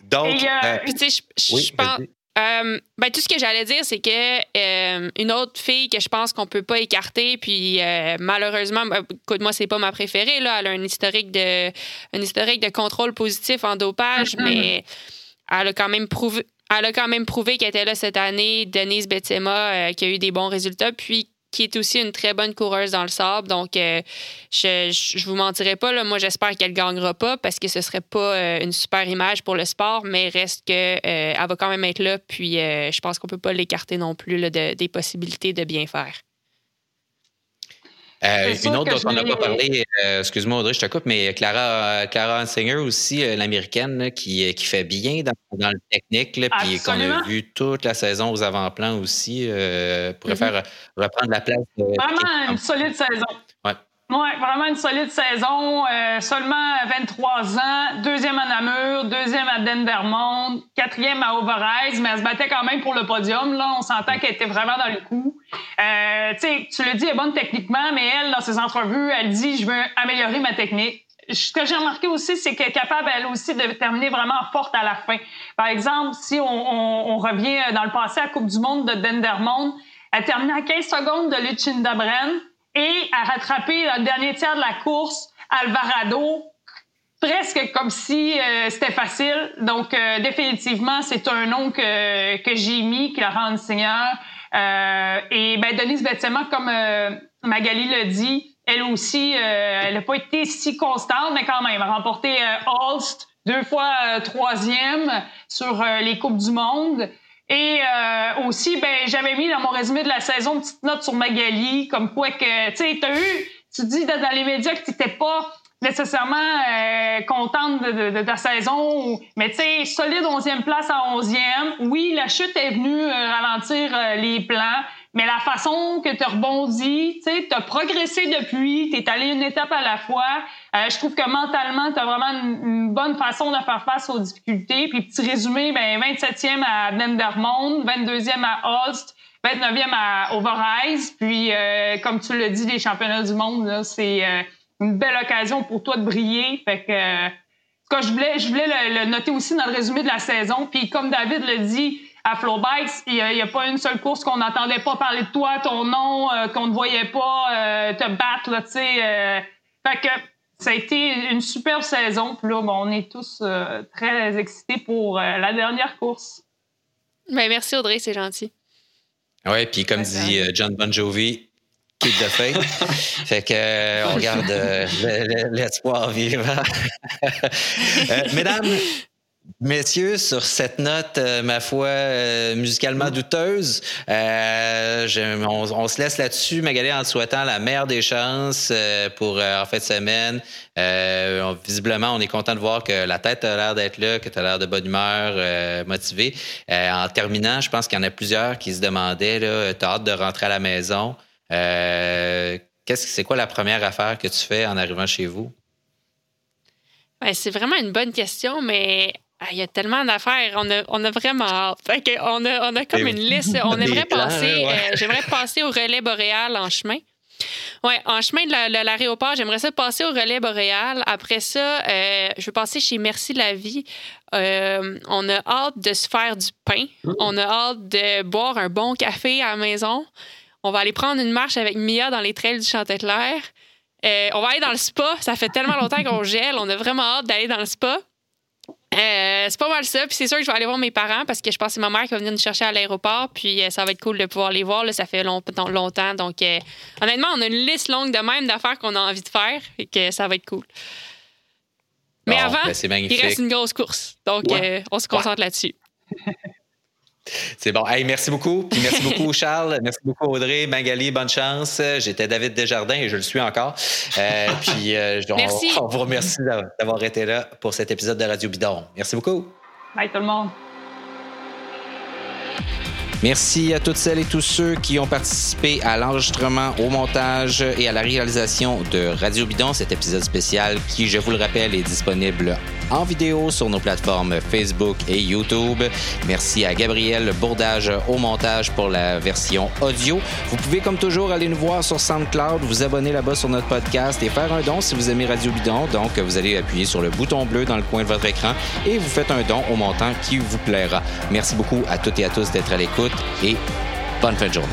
Donc, euh, tu sais, je pense. Euh, ben, tout ce que j'allais dire, c'est que euh, une autre fille que je pense qu'on peut pas écarter, puis malheureusement, ben, écoute, moi, c'est pas ma préférée, là, elle a un historique de, un historique de contrôle positif en dopage, mm-hmm. mais elle a quand même prouvé. Elle a quand même prouvé qu'elle était là cette année, Denise Betsema, qui a eu des bons résultats, puis qui est aussi une très bonne coureuse dans le sable. Donc, euh, je, je, vous mentirai pas. Là, moi, j'espère qu'elle gagnera pas parce que ce serait pas euh, une super image pour le sport, mais reste que euh, elle va quand même être là. Puis, je pense qu'on peut pas l'écarter non plus de, des possibilités de bien faire. Euh, une autre dont on n'a pas parlé, euh, excuse-moi Audrey, je te coupe, mais Clara, Clara Hansinger aussi, euh, l'américaine, qui, qui fait bien dans, dans le technique, puis qu'on a vu toute la saison aux avant-plans aussi, pourrait mm-hmm. faire reprendre la place. Vraiment une solide saison. Oui, vraiment une solide saison. Euh, seulement 23 ans. Deuxième à Namur, deuxième à Dendermonde, quatrième à Overise, mais elle se battait quand même pour le podium. Là, on s'entend qu'elle était vraiment dans le coup. Euh, tu le dis, elle est bonne techniquement, mais elle, dans ses entrevues, elle dit Je veux améliorer ma technique. Ce que j'ai remarqué aussi, c'est qu'elle est capable, elle aussi, de terminer vraiment forte à la fin. Par exemple, si on, revient dans le passé à la Coupe du Monde de Dendermonde, elle terminait à 15 secondes de Lucinda Bren et à rattraper le dernier tiers de la course Alvarado presque comme si euh, c'était facile. Donc, euh, définitivement, c'est un nom que, que j'ai mis, Clara Seigneur. Euh, et ben, Denise Betsema, comme Magali l'a dit, elle aussi, elle n'a pas été si constante, mais quand même, a remporté Holst, deux fois troisième sur les Coupes du Monde. Et euh, aussi, ben, j'avais mis dans mon résumé de la saison une petite note sur Magali, comme quoi que, tu sais, t'as eu, tu dis dans les médias que tu n'étais pas nécessairement euh, contente de, ta saison, mais tu sais, solide 11e place à 11e. Oui, la chute est venue euh, ralentir les plans, mais la façon que tu rebondis, tu as progressé depuis, tu es allé une étape à la fois. Euh, je trouve que mentalement, tu as vraiment une, bonne façon de faire face aux difficultés. Puis petit résumé, ben 27e à Dendermonde, 22e à Holst, 29e à Overise. Puis euh, comme tu l'as dit, les championnats du monde, c'est euh, une belle occasion pour toi de briller. Fait que je voulais, je voulais le, noter aussi dans le résumé de la saison. Puis comme David le dit, à Flowbikes, il n'y a, pas une seule course qu'on n'entendait pas parler de toi, ton nom, euh, qu'on ne voyait pas euh, te battre, là, tu sais. Euh. fait que ça a été une superbe saison. Puis là, on est tous très excités pour la dernière course. Ben, merci Audrey, c'est gentil. Oui, puis comme dit John Bon Jovi, keep the faith. fait que on garde l'espoir vivant. mesdames, Messieurs, sur cette note, euh, ma foi, euh, musicalement douteuse, euh, on, se laisse là-dessus, Magali, en te souhaitant la meilleure des chances pour en fin de semaine. visiblement, on est content de voir que la tête a l'air d'être là, que tu as l'air de bonne humeur, motivé. en terminant, je pense qu'il y en a plusieurs qui se demandaient, tu as hâte de rentrer à la maison. Qu'est-ce c'est quoi la première affaire que tu fais en arrivant chez vous? c'est vraiment une bonne question, mais ah, il y a tellement d'affaires. On a, on a vraiment hâte. on, a, on a comme une liste. On aimerait passer. Euh, j'aimerais passer au relais boréal en chemin. Oui, en chemin de l'aéroport, j'aimerais ça passer au relais boréal. Après ça, euh, je vais passer chez Merci la vie. Euh, on a hâte de se faire du pain. Mmh. On a hâte de boire un bon café à la maison. On va aller prendre une marche avec Mia dans les trails du Chanteclair. on va aller dans le spa. Ça fait tellement longtemps qu'on gèle. On a vraiment hâte d'aller dans le spa. Euh, c'est pas mal ça. Puis c'est sûr que je vais aller voir mes parents parce que je pense que c'est ma mère qui va venir nous chercher à l'aéroport. Puis euh, ça va être cool de pouvoir les voir. Là, ça fait longtemps. longtemps donc, euh, honnêtement, on a une liste longue de même d'affaires qu'on a envie de faire et que ça va être cool. Mais avant, ben, il reste une grosse course. Donc, on se concentre là-dessus. C'est bon. Hey, merci beaucoup. merci beaucoup, Charles. Merci beaucoup, Audrey. Magali, bonne chance. J'étais David Desjardins et je le suis encore. Euh, puis, euh, on, vous remercie d'avoir été là pour cet épisode de Radio Bidon. Merci beaucoup. Bye, tout le monde. Merci à toutes celles et tous ceux qui ont participé à l'enregistrement, au montage et à la réalisation de Radio Bidon, cet épisode spécial qui, je vous le rappelle, est disponible en vidéo sur nos plateformes Facebook et YouTube. Merci à Gabriel Bourdage au montage pour la version audio. Vous pouvez comme toujours aller nous voir sur SoundCloud, vous abonner là-bas sur notre podcast et faire un don si vous aimez Radio Bidon. Donc, vous allez appuyer sur le bouton bleu dans le coin de votre écran et vous faites un don au montant qui vous plaira. Merci beaucoup à toutes et à tous d'être à l'écoute et bonne fin de journée.